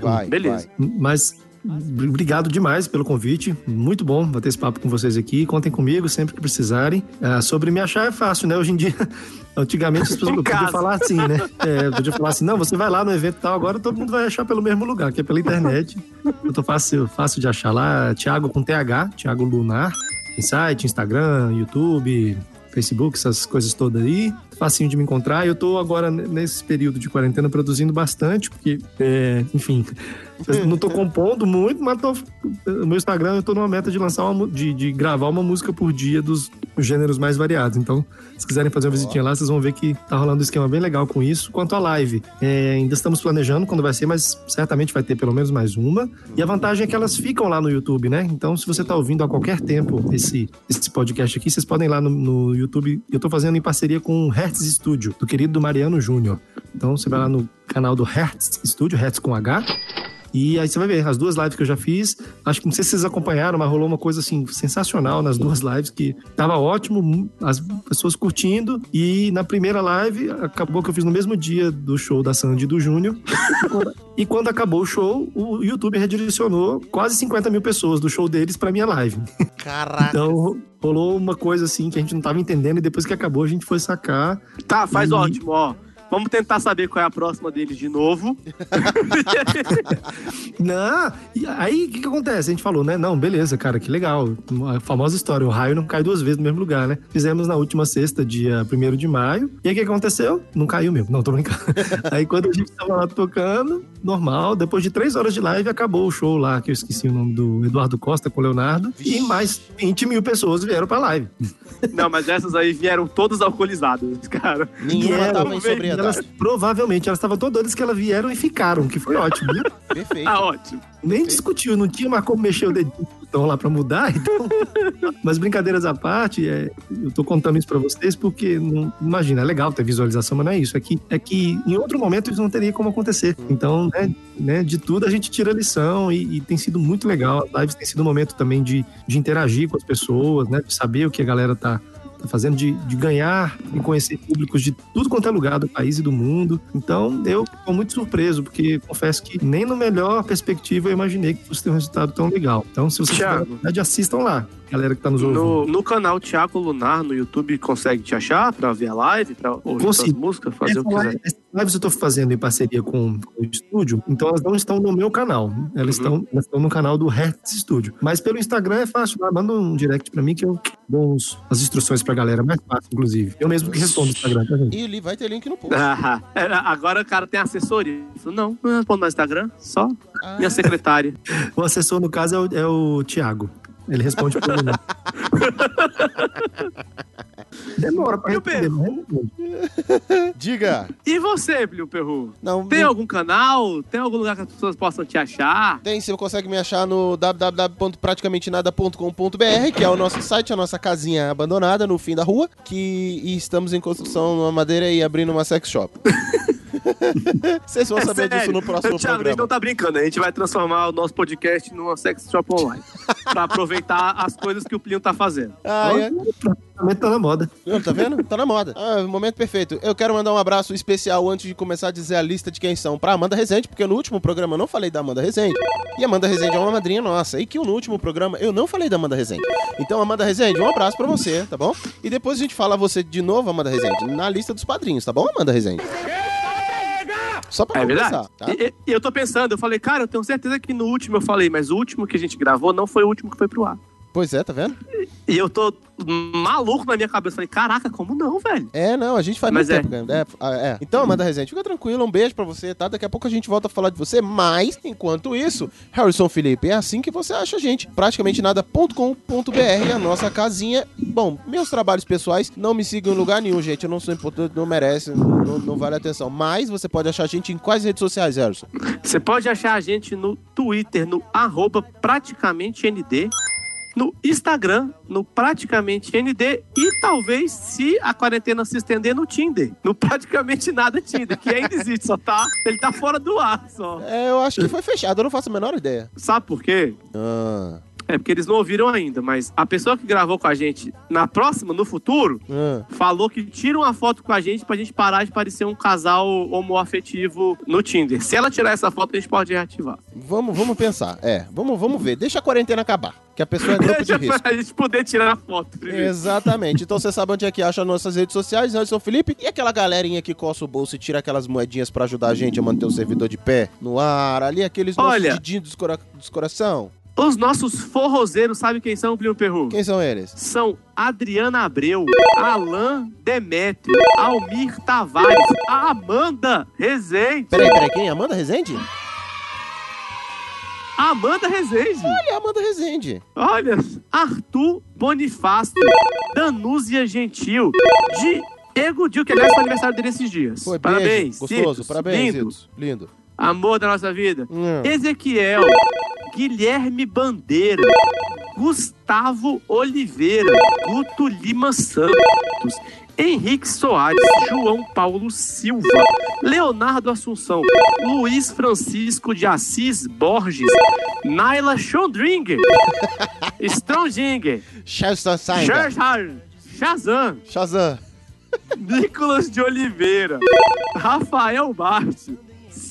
Vai, Beleza. Mas br- obrigado demais pelo convite. Muito bom bater esse papo com vocês aqui. Contem comigo sempre que precisarem. Ah, sobre me achar é fácil, né? Hoje em dia, antigamente as pessoas podiam falar assim, né? É, podia falar assim, não, você vai lá no evento e tal, agora todo mundo vai achar pelo mesmo lugar, que é pela internet. Eu tô fácil, fácil de achar lá. Thiago com TH, Thiago Lunar. Em site, Instagram, YouTube, Facebook, essas coisas todas aí. Facinho de me encontrar. Eu tô agora, nesse período de quarentena, produzindo bastante, porque, é, enfim, não tô compondo muito, mas tô, no meu Instagram eu tô numa meta de lançar uma, de, de gravar uma música por dia dos gêneros mais variados. Então, se quiserem fazer uma visitinha lá, vocês vão ver que tá rolando um esquema bem legal com isso. Quanto à live, é, ainda estamos planejando quando vai ser, mas certamente vai ter pelo menos mais uma. E a vantagem é que elas ficam lá no YouTube, né? Então, se você tá ouvindo a qualquer tempo esse, esse podcast aqui, vocês podem ir lá no, no YouTube. Eu tô fazendo em parceria com o Hertz Studio, do querido Mariano Júnior. Então, você vai lá no canal do Hertz Studio, Hertz com H. E aí você vai ver as duas lives que eu já fiz. Acho que não sei se vocês acompanharam, mas rolou uma coisa assim sensacional nas duas lives que tava ótimo, as pessoas curtindo. E na primeira live acabou que eu fiz no mesmo dia do show da Sandy e do Júnior. E quando acabou o show, o YouTube redirecionou quase 50 mil pessoas do show deles pra minha live. Caraca. Então rolou uma coisa assim que a gente não tava entendendo e depois que acabou a gente foi sacar. Tá, faz E- ótimo, ó. Vamos tentar saber qual é a próxima deles de novo. Não, e aí o que, que acontece? A gente falou, né? Não, beleza, cara, que legal. A famosa história, o raio não cai duas vezes no mesmo lugar, né? Fizemos na última sexta, dia 1 de maio. E aí o que aconteceu? Não caiu mesmo. Não, tô brincando. aí quando a gente tava lá tocando, normal, depois de três horas de live, acabou o show lá, que eu esqueci o nome do Eduardo Costa com o Leonardo. E mais 20 mil pessoas vieram pra live. Não, mas essas aí vieram todas alcoolizadas, cara. Nenhuma Vieram, tava em elas, provavelmente, elas estavam todas doidas que elas vieram e ficaram, que foi ótimo, né? Perfeito. Tá ótimo. Nem discutiu, não tinha mais como mexer o dedinho lá pra mudar, então. Mas brincadeiras à parte, é, eu tô contando isso pra vocês porque, não, imagina, é legal ter visualização, mas não é isso. É que, é que em outro momento isso não teria como acontecer. Então, né, né, de tudo a gente tira lição e, e tem sido muito legal. As lives tem sido um momento também de, de interagir com as pessoas, né, de saber o que a galera tá tá fazendo de, de ganhar e conhecer públicos de tudo quanto é lugar do país e do mundo. Então, eu tô muito surpreso, porque confesso que nem no melhor perspectiva eu imaginei que fosse ter um resultado tão legal. Então, se vocês tiverem assistam lá, galera que tá nos ouvindo. No, no canal Thiago Lunar no YouTube consegue te achar pra ver a live, pra ouvir suas Consigo. músicas, fazer o que Essa quiser. live- Essas lives eu tô fazendo em parceria com, com o estúdio, então elas não estão no meu canal. Elas, Uhum. estão, elas estão no canal do Hertz Studio. Mas pelo Instagram é fácil, lá, manda um direct pra mim que eu dou uns- as instruções pra galera, mais fácil, inclusive. Eu mesmo que respondo no Instagram, tá, gente? E ali vai ter link no post. Ah, agora o cara tem assessoria. Ele Não, não respondo no Instagram, só minha secretária. O assessor, no caso, é o, é o Thiago. Ele responde por mim. Demora pra responder, mas. Diga. E você, Plio Perru? Não, Tem algum canal? Tem algum lugar que as pessoas possam te achar? Tem, você consegue me achar no www.praticamentenada.com.br, que é o nosso site, a nossa casinha abandonada no fim da rua, que e estamos em construção numa madeira e abrindo uma sex shop. Vocês vão É saber disso sério. no próximo Thiago, a gente programa. não tá brincando, a gente vai transformar o nosso podcast numa sex shop online. pra aproveitar as coisas que o Plínio tá fazendo. Ah, é? Também tá na moda. Não, tá vendo? Tá na moda. Ah, momento perfeito. Eu quero mandar um abraço especial antes de começar a dizer a lista de quem são pra Amanda Rezende, porque no último programa eu não falei da Amanda Rezende. E Amanda Rezende é uma madrinha nossa. E que no último programa eu não falei da Amanda Rezende. Então, Amanda Rezende, um abraço pra você, tá bom? E depois a gente fala você de novo, Amanda Rezende, na lista dos padrinhos, tá bom, Amanda Rezende? Só pra É verdade. começar, tá? E- e eu tô pensando, eu falei, cara, eu tenho certeza que no último eu falei, mas o último que a gente gravou não foi o último que foi pro ar. Pois é, tá vendo? E eu tô maluco na minha cabeça. Falei, caraca, como não, velho? É, não, a gente faz Mas muito é. tempo. cara. É, é. Então, Amanda Rezende, fica tranquilo, um beijo pra você, tá? Daqui a pouco a gente volta a falar de você, mas, enquanto isso, Harrison Felipe, é assim que você acha a gente. Praticamente nada.com.br, a nossa casinha. Bom, meus trabalhos pessoais não me sigam em lugar nenhum, gente. Eu não sou importante, não merece, não, não vale atenção. Mas você pode achar a gente em quais redes sociais, Harrison? Você pode achar a gente no Twitter, no arroba praticamente ND, no Instagram, no praticamente ND e talvez, se a quarentena se estender, no Tinder. No praticamente nada Tinder, que ainda existe, só tá. Ele tá fora do ar só. É, eu acho que foi fechado, eu não faço a menor ideia. Sabe por quê? Ah, É porque eles não ouviram ainda, mas a pessoa que gravou com a gente na próxima, no futuro, ah. falou que tira uma foto com a gente pra gente parar de parecer um casal homoafetivo no Tinder. Se ela tirar essa foto, a gente pode reativar. Vamos, vamos pensar. É, vamos, vamos ver. Deixa a quarentena acabar, que a pessoa é grupo de risco. pra gente poder tirar a foto primeiro. Exatamente. Então você sabe onde é que acha nossas redes sociais, Anderson Felipe. E aquela galerinha que coça o bolso e tira aquelas moedinhas pra ajudar a gente a manter o servidor de pé no ar, ali aqueles nossos Olha. dedinhos dos, cora dos coração. Os nossos forrozeiros, sabe quem são, Plínio Perru? Quem são eles? São Adriana Abreu, Alain Demétrio, Almir Tavares, Amanda Rezende. Peraí, peraí, quem? Amanda Rezende? Amanda Rezende. Olha, Amanda Rezende. Olha, Arthur Bonifácio, Danúzia Gentil, Diego Dil, que aliás foi aniversário dele esses dias. Foi, parabéns. beijo. Gostoso, Citos, parabéns, Lindo. Lindo. Amor da nossa vida. Hum. Ezequiel, Guilherme Bandeira, Gustavo Oliveira, Guto Lima Santos, Henrique Soares, João Paulo Silva, Leonardo Assunção, Luiz Francisco de Assis Borges, Naila Schondringer, Stronginger, Shazam, Shazam, Shazam. Nicolas de Oliveira, Rafael Bart,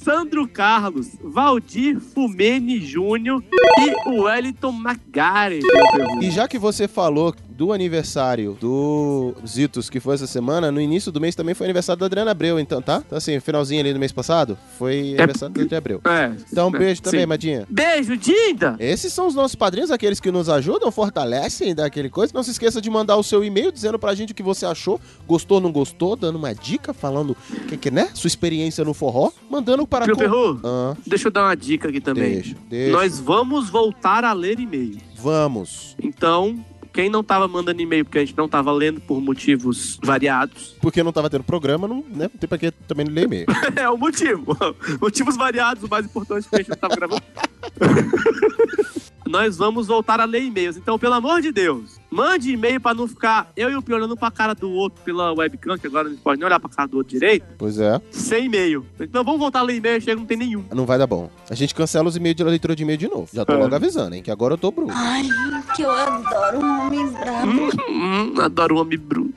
Sandro Carlos, Valdir Fumene Júnior e Wellington pergunto. E já que você falou do aniversário do Zitos, que foi essa semana, no início do mês também foi aniversário da Adriana Abreu, então, tá? Então, assim, finalzinho ali do mês passado, foi aniversário da Adriana Abreu. É, Então, um é, beijo também, sim. Madinha. Beijo, Dinda! Esses são os nossos padrinhos, aqueles que nos ajudam, fortalecem daquele coisa. Não se esqueça de mandar o seu e-mail dizendo pra gente o que você achou, gostou, não gostou, dando uma dica, falando que, que né? Sua experiência no forró, mandando para Meu co- perru, Ah, deixa eu dar uma dica aqui também. Deixa, deixa. Nós vamos voltar a ler e-mail. Vamos. Então, quem não tava mandando e-mail porque a gente não tava lendo por motivos variados, Porque não tava tendo programa, não, né? não tem pra que também ler e-mail. é o motivo. Motivos variados, o mais importante é que a gente não tava gravando. Nós vamos voltar a ler e-mails. Então, pelo amor de Deus, mande e-mail pra não ficar eu e o Pio olhando pra cara do outro pela webcam, que agora a gente pode nem olhar pra cara do outro direito, Pois é. sem e-mail. Então vamos voltar a ler e-mail, chega não tem nenhum. Não vai dar bom. A gente cancela os e-mails de leitura de e-mail de novo. Já tô É. logo avisando, hein? Que agora eu tô bruto. Ai, que eu adoro um homem brabo. Hum, adoro um homem bruto.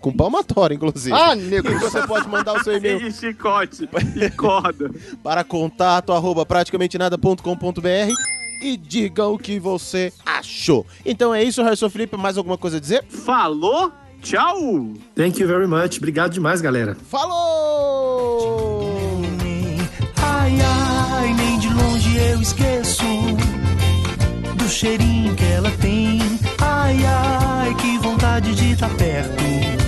Com palmatória, inclusive. Ah, nego. E você pode mandar o seu e-mail E chicote e corda. para contato arroba praticamente nada.com.br e diga o que você achou. Então é isso, Harrison Felipe. Mais alguma coisa a dizer? Falou, tchau! Thank you very much. Obrigado demais, galera. Falou! Ai, ai, nem de longe eu esqueço do cheirinho que ela tem. Ai, ai, que vontade de estar perto